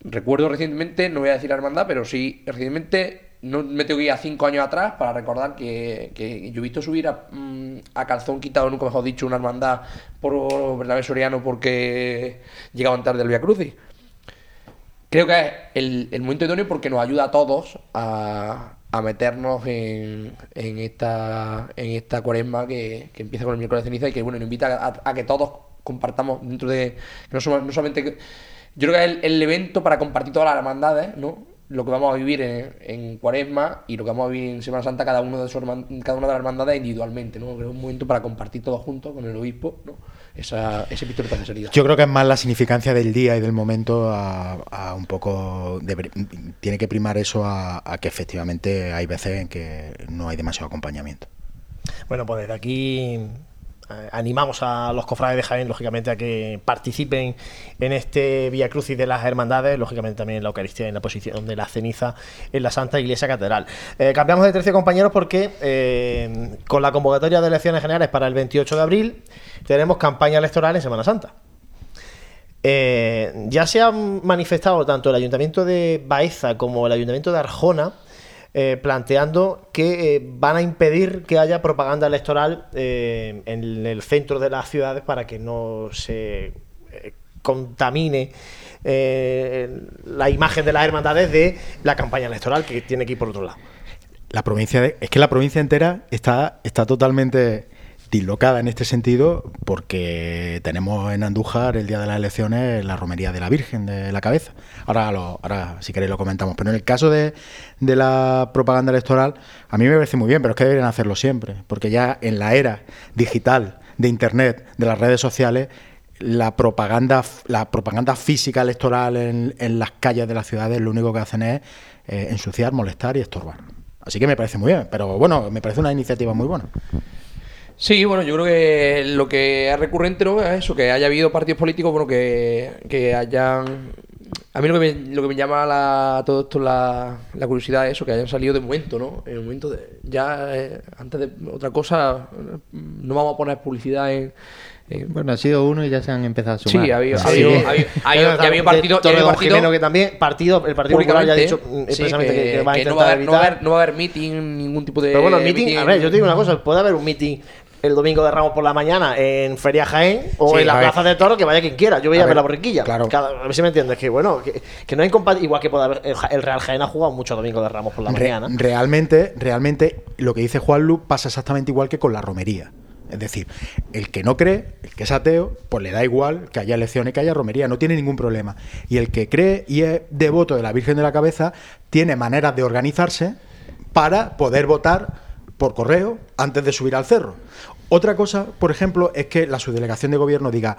Recuerdo recientemente, no voy a decir hermandad, pero sí, recientemente no me tengo que ir a cinco años atrás para recordar que, que yo he visto subir a, mm, a calzón quitado, nunca mejor dicho, una hermandad por Bernabé Soriano porque llegaban tarde al Via Crucis. Creo que es el, el momento idóneo porque nos ayuda a todos a, a meternos en, en esta en esta cuaresma que, que empieza con el miércoles de ceniza y que bueno nos invita a, que todos compartamos dentro de no, solamente yo creo que es el, el evento para compartir todas las hermandades no lo que vamos a vivir en, en cuaresma y lo que vamos a vivir en Semana Santa cada uno de sus herman- cada una de las hermandades individualmente no creo que es un momento para compartir todos juntos con el obispo no esa ese pistoletazo de salida Yo creo que es más la significancia del día y del momento a, a un poco... tiene que primar eso a, a que efectivamente hay veces en que no hay demasiado acompañamiento. Bueno, pues desde aquí animamos a los cofrades de Jaén, lógicamente, a que participen en este Vía Crucis de las Hermandades, lógicamente también en la Eucaristía en la posición de la ceniza en la Santa Iglesia Catedral. Eh, cambiamos de tercio, compañeros, porque eh, con la convocatoria de elecciones generales para el 28 de abril tenemos campaña electoral en Semana Santa. Eh, ya se han manifestado tanto el Ayuntamiento de Baeza como el Ayuntamiento de Arjona eh, planteando que eh, van a impedir que haya propaganda electoral eh, en el centro de las ciudades para que no se contamine la imagen de las hermandades de la campaña electoral que tiene que ir por otro lado. La provincia es que la provincia entera está, está totalmente dislocada en este sentido porque tenemos en Andújar el día de las elecciones la romería de la Virgen de la Cabeza. Ahora, lo, ahora si queréis lo comentamos. Pero en el caso de, de la propaganda electoral, a mí me parece muy bien, pero es que deberían hacerlo siempre, porque ya en la era digital, de Internet, de las redes sociales, la propaganda, la propaganda física electoral en, en las calles de las ciudades lo único que hacen es eh, ensuciar, molestar y estorbar. Así que me parece muy bien, pero bueno, me parece una iniciativa muy buena. Sí, bueno, yo creo que lo que es recurrente ¿no? es eso, que haya habido partidos políticos bueno, que, que hayan... A mí lo que me, lo que me llama la, todo esto la, la curiosidad es eso, que hayan salido de momento, ¿no? En el momento de... Ya, eh, antes de otra cosa, no vamos a poner publicidad en... en- Bueno, ha sido uno y ya se han empezado a sumar. Sí, ha habido, ha Así habido, que- ha habido- ha habido- partido, partido- que también partido, el Partido Popular ya ha dicho mm, sí, expresamente que, que va a intentar no va a haber, no va a evitar. haber, no va a haber meeting, ningún tipo de... Pero bueno, el meeting, a ver, yo te digo una cosa, puede haber un meeting el domingo de Ramos por la mañana en Feria Jaén o Sí, en la. Plaza de Toro, que vaya quien quiera. Yo voy a, A ver ver, la borriquilla. claro. Cada- a ver si me entiendes. Que bueno, que, que no hay Igual que puede haber. El, Real Jaén ha jugado mucho domingo de Ramos por la Re- mañana. realmente, realmente, lo que dice Juan Lu pasa exactamente igual que con la romería. Es decir, el que no cree, el que es ateo, pues le da igual que haya elecciones, que haya romería, no tiene ningún problema. Y el que cree y es devoto de la Virgen de la Cabeza, tiene maneras de organizarse para poder votar por correo antes de subir al cerro. Otra cosa, por ejemplo, es que la subdelegación de gobierno diga,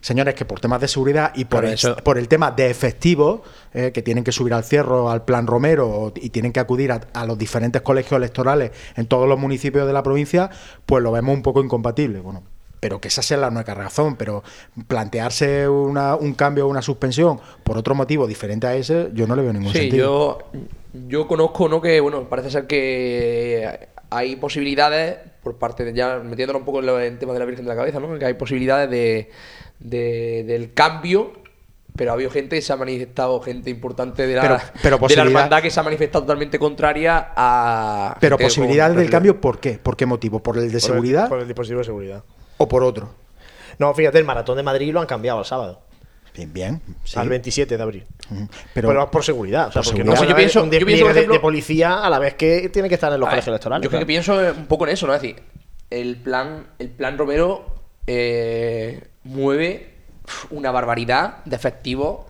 señores, que por temas de seguridad y por, el, eso- por el tema de efectivo, eh, que tienen que subir al cierro, al plan Romero, y tienen que acudir a, a los diferentes colegios electorales en todos los municipios de la provincia, pues lo vemos un poco incompatible. Bueno, pero que esa sea la única razón, pero plantearse una- un cambio o una suspensión por otro motivo diferente a ese, yo no le veo ningún Sí, sentido. yo, yo conozco, ¿no? Que, bueno, parece ser que hay posibilidades, por parte de, ya metiéndonos un poco en, lo- en el tema de la Virgen de la Cabeza, ¿no? Que hay posibilidades de, de- del cambio, pero ha habido gente que se ha manifestado, gente importante de la, Pero- pero de la hermandad que se ha manifestado totalmente contraria a... Pero posibilidades del cambio, ¿por qué? ¿Por qué motivo? ¿Por el de Por el- seguridad por el dispositivo de seguridad. o por otro? No, fíjate, el maratón de Madrid lo han cambiado al sábado. Bien, bien. sí. Al 27 de abril. Pero, Pero, por seguridad. O sea, por porque seguridad. no Yo pienso- un yo pienso, por de- ejemplo- de, policía a la vez que tiene que estar en los colegios electorales. Yo creo que pienso un poco en eso, ¿no? Es decir, el plan, el plan Romero eh, mueve una barbaridad de efectivos,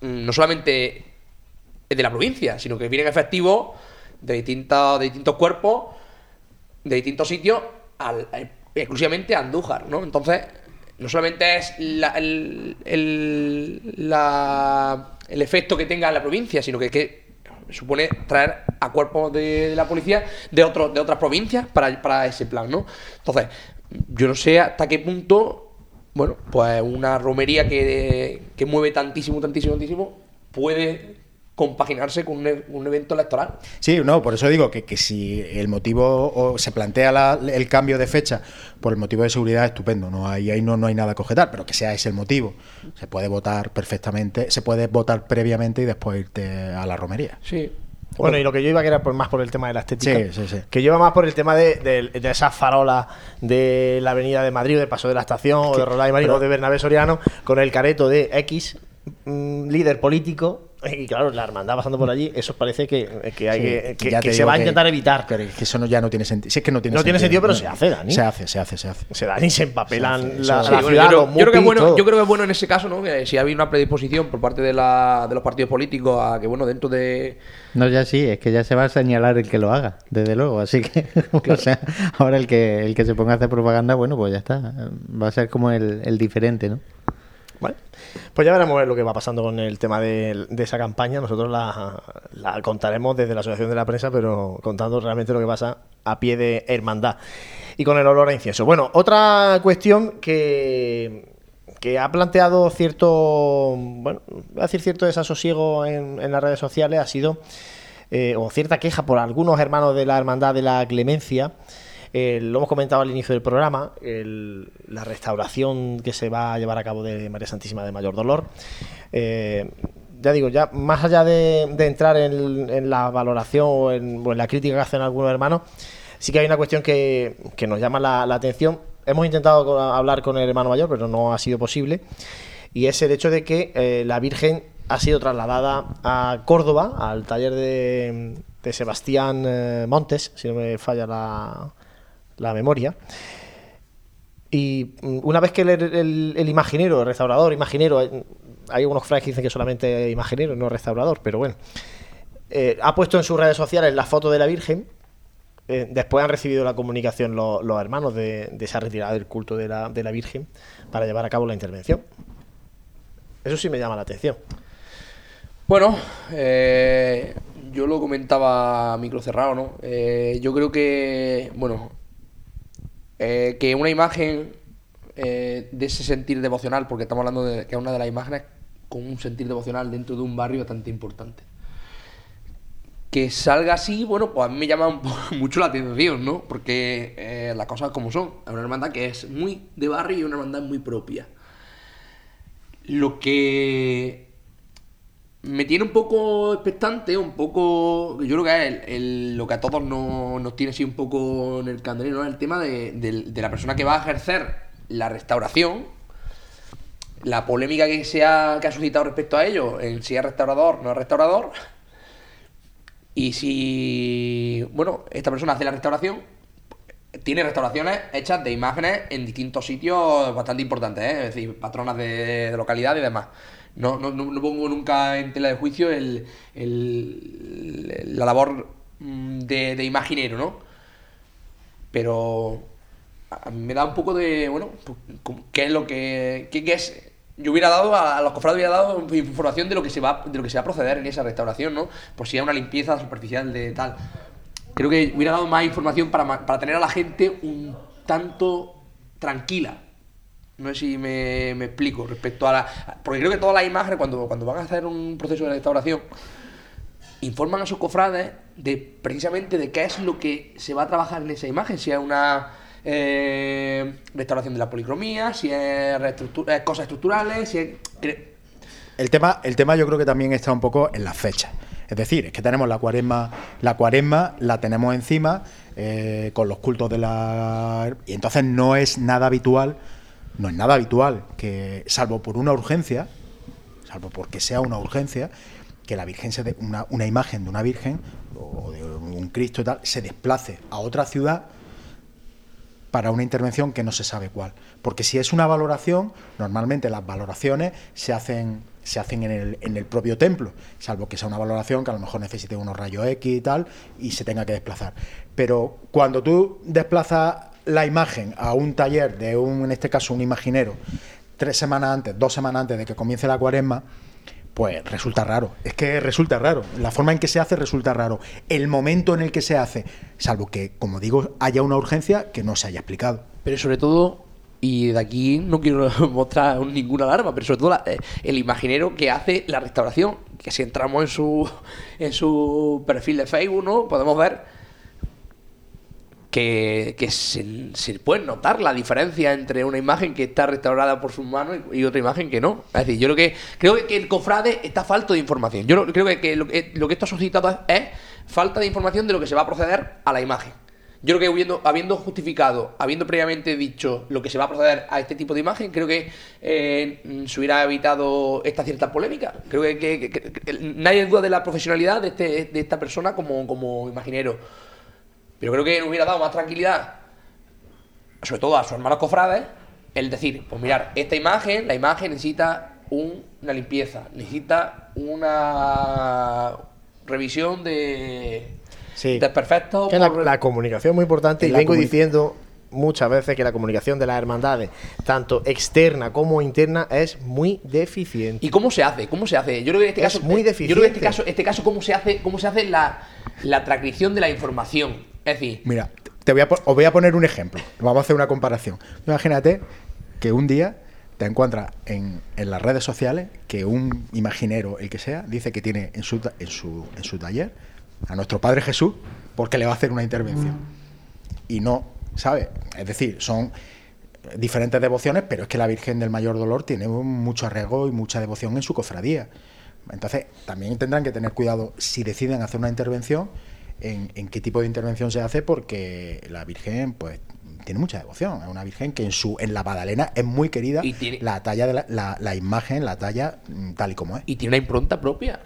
mm, no solamente de la provincia, sino que vienen efectivos de distintos, de distintos cuerpos, de distintos sitios, al- eh, exclusivamente a Andújar, ¿no? Entonces, no solamente es la- el, el- el efecto que tenga en la provincia, sino que, que supone traer a cuerpos de, de la policía de otros de otras provincias para, para ese plan, ¿no? Entonces, yo no sé hasta qué punto, bueno, pues una romería que, que mueve tantísimo, tantísimo, tantísimo, puede compaginarse con un, e- un evento electoral. Sí, no, por eso digo que, que si el motivo o se plantea la- el cambio de fecha por el motivo de seguridad, estupendo, no hay, ahí no, no hay nada que objetar, pero que sea ese el motivo. Se puede votar perfectamente, se puede votar previamente y después irte a la romería. Sí. Bueno, y lo que yo iba que era por, más por el tema de la estética. Sí, sí, sí. Que lleva más por el tema de, de, de esas farolas de la avenida de Madrid, o del Paso de la Estación, o de Roldán y Marín, pero- o de Bernabé Soriano, con el careto de X mm, líder político. Y claro, la hermandad pasando por allí, eso parece que, que hay Sí, que, que- ya que te se va a intentar evitar. Pero es que eso no, ya no tiene sentido. Si es que no tiene No sentido. tiene sentido, pero No. se hace, Dani. Se hace, se hace, se hace. Se dan y se empapelan Se hace, la, eso- la Sí, bueno, ciudad, yo, creo, los yo creo que bueno, yo creo que es bueno en ese caso, ¿no? Que si había una predisposición por parte de, la, de los partidos políticos a que, bueno, dentro de. No, ya sí, es que ya se va a señalar el que lo haga, desde luego. Así que, o sea, ahora el que, el que se ponga a hacer propaganda, bueno, pues ya está. Va a ser como el, el diferente, ¿no? Vale. Pues ya veremos lo que va pasando con el tema de, esa campaña. Nosotros la, contaremos desde la Asociación de la Prensa, pero contando realmente lo que pasa a pie de hermandad y con el olor a incienso. Bueno, otra cuestión que, que ha planteado cierto, bueno, voy a decir cierto desasosiego en, en las redes sociales ha sido, eh, o cierta queja por algunos hermanos de la Hermandad de la Clemencia. Eh, lo hemos comentado al inicio del programa, el- la restauración que se va a llevar a cabo de María Santísima de Mayor Dolor. Eh, ya digo, ya más allá de, entrar en, la valoración o en, la crítica que hacen algunos hermanos, sí que hay una cuestión que, que nos llama la, atención. Hemos intentado hablar con el hermano mayor, pero no ha sido posible. Y es el hecho de que eh, la Virgen ha sido trasladada a Córdoba, al taller de, de Sebastián Montes, si no me falla la, la memoria. Y mm, una vez que el, imaginero, el restaurador, imaginero, hay algunos frases que dicen que solamente imaginero, no restaurador, pero bueno, eh, ha puesto en sus redes sociales la foto de la Virgen. eh, después han recibido la comunicación los, hermanos de, esa retirada del culto de la, de la Virgen para llevar a cabo la intervención. Eso sí me llama la atención. Bueno, eh, yo lo comentaba micro cerrado, ¿no? Yo creo que, bueno, eh, que una imagen eh, de ese sentir devocional, porque estamos hablando de que es una de las imágenes con un sentir devocional dentro de un barrio bastante importante. Que salga así, bueno, pues a mí me llama mucho la atención, ¿no? Porque eh, las cosas como son. Es una hermandad que es muy de barrio y una hermandad muy propia. Lo que me tiene un poco expectante, un poco. Yo creo que es el- lo que a todos nos, nos tiene así un poco en el candelero, ¿no? el tema de, de la persona que va a ejercer la restauración, la polémica que, se ha, que ha suscitado respecto a ello, en si es restaurador, no es restaurador, y si. Bueno, esta persona hace la restauración, tiene restauraciones hechas de imágenes en distintos sitios bastante importantes, ¿eh? es decir, patronas de, de localidad y demás. No, no, no- pongo nunca en tela de juicio el, el- la labor mm, de, de imaginero, ¿no? Pero me da un poco de, bueno, pues, ¿qué es lo que, qué, es? Yo hubiera dado, a, los cofrades hubiera dado información de lo que se va, de lo que se va a proceder en esa restauración, ¿no? Por si hay una limpieza superficial de tal. Creo que hubiera dado más información para, para tener a la gente un tanto tranquila. No sé si me, me explico respecto a la... Porque creo que todas las imágenes, cuando, cuando van a hacer un proceso de restauración, informan a sus cofrades de precisamente de qué es lo que se va a trabajar en esa imagen, si es una eh, restauración de la policromía, si es reestructu- eh, cosas estructurales, si es... El tema, el tema yo creo que también está un poco en las fechas. Es decir, es que tenemos la cuaresma, la cuaresma la tenemos encima eh, con los cultos de la. Y entonces no es nada habitual, no es nada habitual que, salvo por una urgencia, salvo porque sea una urgencia, que la Virgen se de- una, una imagen de una Virgen o de un Cristo y tal, se desplace a otra ciudad para una intervención que no se sabe cuál. Porque si es una valoración, normalmente las valoraciones se hacen, se hacen en, el, en el propio templo, salvo que sea una valoración que a lo mejor necesite unos rayos X y tal, y se tenga que desplazar. Pero cuando tú desplazas la imagen a un taller de un, en este caso, un imaginero, tres semanas antes, dos semanas antes de que comience la cuaresma, pues resulta raro. Es que resulta raro. La forma en que se hace resulta raro. El momento en el que se hace, salvo que, como digo, haya una urgencia que no se haya explicado. Pero sobre todo, y de aquí no quiero mostrar ninguna alarma, pero sobre todo eh, el imaginero que hace la restauración, que si entramos en su, en su perfil de Facebook, ¿no? Podemos ver que, que se, puede notar la diferencia entre una imagen que está restaurada por sus manos y, otra imagen que no. Es decir, yo creo que creo que el cofrade está falto de información. Yo lo- creo que, que lo, que lo esto ha suscitado es, falta de información de lo que se va a proceder a la imagen. Yo creo que habiendo, habiendo justificado, habiendo previamente dicho lo que se va a proceder a este tipo de imagen, creo que eh, se hubiera evitado esta cierta polémica. Creo que, que- que- que nadie duda de la profesionalidad de, este, de esta persona como, como imaginero. Pero creo que nos hubiera dado más tranquilidad, sobre todo a sus hermanos cofrades, el decir, pues mirar, esta imagen, la imagen necesita un- una limpieza, necesita una revisión de Sí. desperfectos. Que la, por- la comunicación es muy importante y vengo diciendo muchas veces que la comunicación de las hermandades, tanto externa como interna, es muy deficiente. ¿Y cómo se hace? ¿Cómo se hace? Yo creo que en este Es caso. muy Yo creo que en este deficiente. caso, este caso cómo se hace, cómo se hace la, la transcripción de la información. Es decir, Mira, te voy a, os voy a poner un ejemplo. Vamos a hacer una comparación. Imagínate que un día te encuentras en, en las redes sociales que un imaginero, el que sea, dice que tiene en su, en su, en su taller a nuestro Padre Jesús porque le va a hacer una intervención. Y no, ¿sabes? Es decir, son diferentes devociones, pero es que la Virgen del Mayor Dolor tiene mucho arraigo y mucha devoción en su cofradía. Entonces, también tendrán que tener cuidado si deciden hacer una intervención, en, en qué tipo de intervención se hace, porque la Virgen, pues, tiene mucha devoción. Es una Virgen que en su en la Magdalena es muy querida. La talla de la, la- la imagen, la talla mm, tal y como es. y tiene una impronta propia.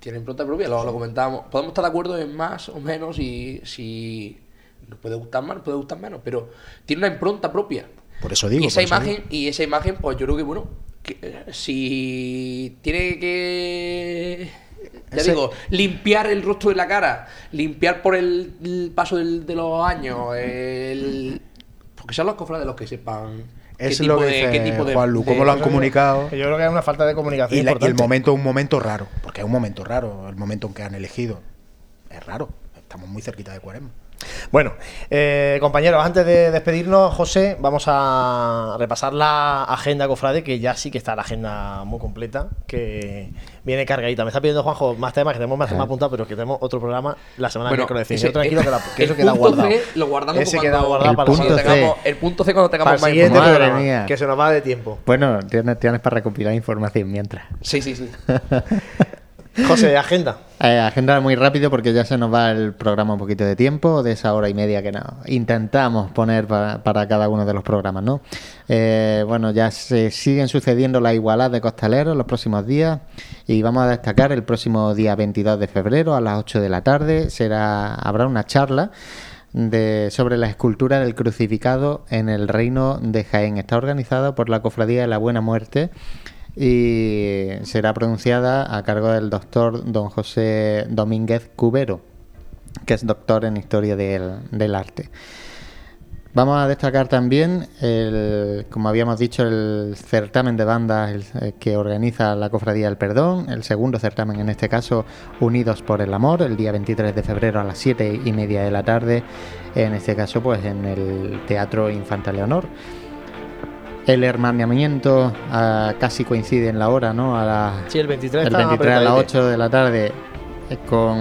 Tiene impronta propia, lo, lo comentábamos. Podemos estar de acuerdo en más o menos y si nos puede gustar más, nos puede gustar menos, pero tiene una impronta propia. Por eso digo. y esa imagen, digo. y esa imagen, pues yo creo que bueno, que, eh, si tiene que ya Ese- digo, limpiar el rostro de la cara, limpiar por el, el paso del- de los años, el, porque sean los cofrades los que sepan qué Es tipo lo que de- dice de- lo han comunicado. Yo creo que hay una falta de comunicación Y, la- y el momento es un momento raro, porque es un momento raro, el momento en que han elegido. Es raro, estamos muy cerquita de Cuaresma. Bueno, eh, compañeros, antes de despedirnos, José, vamos a repasar la agenda cofrade, que ya sí que está la agenda muy completa, que viene cargadita. Me está pidiendo Juanjo más temas que tenemos más temas apuntados, pero que tenemos otro programa la semana Bueno, ese- cine. Yo tranquilo que, la- que el eso queda punto guardado. C lo guardamos Ese cuando- queda guardado el para punto tengamos- El punto C cuando tengamos para el más siguiente información. programa, Madre mía. que se nos va de tiempo. Bueno, tienes, tienes para recopilar información mientras. Sí, sí, sí. José, agenda. Eh, agenda muy rápido porque ya se nos va el programa un poquito de tiempo, de esa hora y media que no, intentamos poner para, cada uno de los programas, ¿no? Eh, bueno, ya se siguen sucediendo las igualadas de costaleros los próximos días y vamos a destacar el próximo día 22 de febrero a las 8 de la tarde será habrá una charla de, sobre la escultura del crucificado en el reino de Jaén. Está organizado por la Cofradía de la Buena Muerte y será pronunciada a cargo del doctor don José Domínguez Cubero, que es doctor en historia del, arte. Vamos a destacar también, como habíamos dicho, el certamen de bandas eh, que organiza la Cofradía del Perdón, el segundo certamen en este caso, Unidos por el Amor, el día 23 de febrero a las 7 y media de la tarde, en este caso pues en el Teatro Infanta Leonor. El hermanamiento ah, casi coincide en la hora, ¿no? A las Sí, el 23 el está 23 a las apretadete. 8 de la tarde eh, con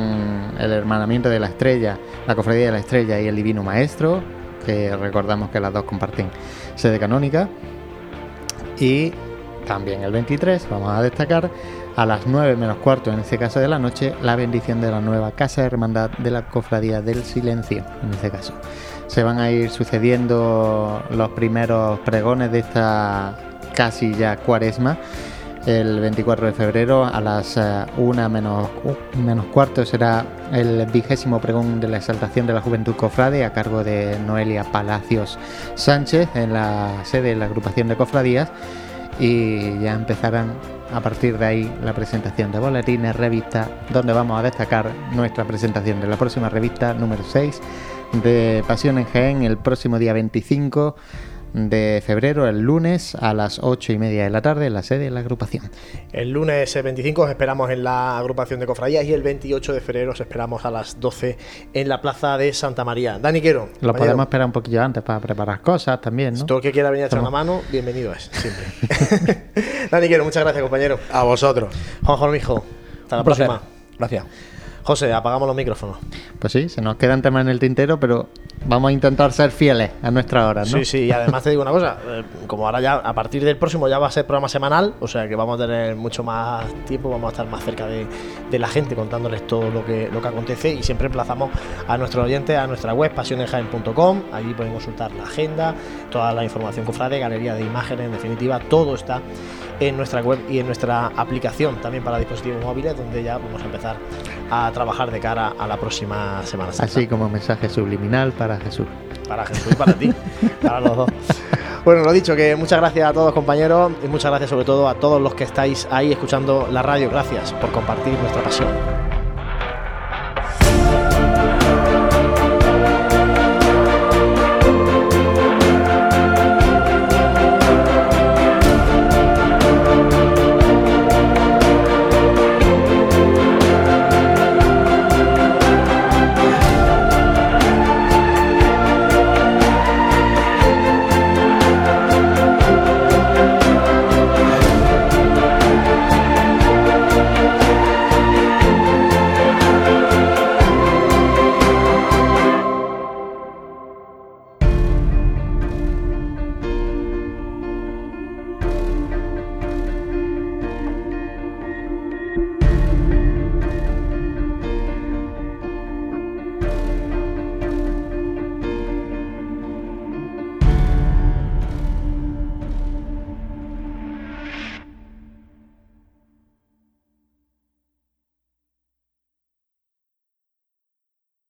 el hermanamiento de la estrella, la cofradía de la estrella y el divino maestro, que recordamos que las dos comparten sede canónica. Y también el 23, vamos a destacar, a las 9 menos cuarto, en este caso de la noche, la bendición de la nueva Casa de Hermandad de la Cofradía del Silencio, en este caso. Se van a ir sucediendo los primeros pregones de esta casi ya cuaresma. El 24 de febrero a las 1 menos, uh, menos cuarto será el vigésimo pregón de la exaltación de la Juventud Cofrade a cargo de Noelia Palacios Sánchez en la sede de la agrupación de cofradías y ya empezarán a partir de ahí la presentación de boletines, revistas, donde vamos a destacar nuestra presentación de la próxima revista número 6 de Pasión en Jaén el próximo día 25 de febrero, el lunes a las 8 y media de la tarde en la sede de la agrupación. El lunes eh, 25 os esperamos en la agrupación de cofradías y el 28 de febrero os esperamos a las 12 en la plaza de Santa María. Dani Quero, Lo compañero, podemos esperar un poquillo antes para preparar cosas también, ¿no? todo el que quiera venir a echar una Estamos- mano, bienvenido es, siempre. Dani Quero, muchas gracias, compañero. A vosotros. Juanjo Mijo, hasta la placer. próxima. Gracias. José, apagamos los micrófonos. Pues sí, se nos quedan temas en el tintero, pero vamos a intentar ser fieles a nuestra hora, ¿no? Sí, sí, y además te digo una cosa, eh, como ahora ya a partir del próximo ya va a ser programa semanal, o sea que vamos a tener mucho más tiempo, vamos a estar más cerca de, de la gente contándoles todo lo que, lo que acontece y siempre emplazamos a nuestros oyentes a nuestra web pasionenjaen.com, allí pueden consultar la agenda, toda la información cofrade, galería de imágenes, en definitiva, todo está en nuestra web y en nuestra aplicación también para dispositivos móviles, donde ya vamos a empezar a trabajar de cara a la próxima Semana Santa. Así como mensaje subliminal para Jesús. Para Jesús y para ti, para los dos. Bueno, lo dicho, que muchas gracias a todos compañeros y muchas gracias sobre todo a todos los que estáis ahí escuchando la radio. Gracias por compartir nuestra pasión.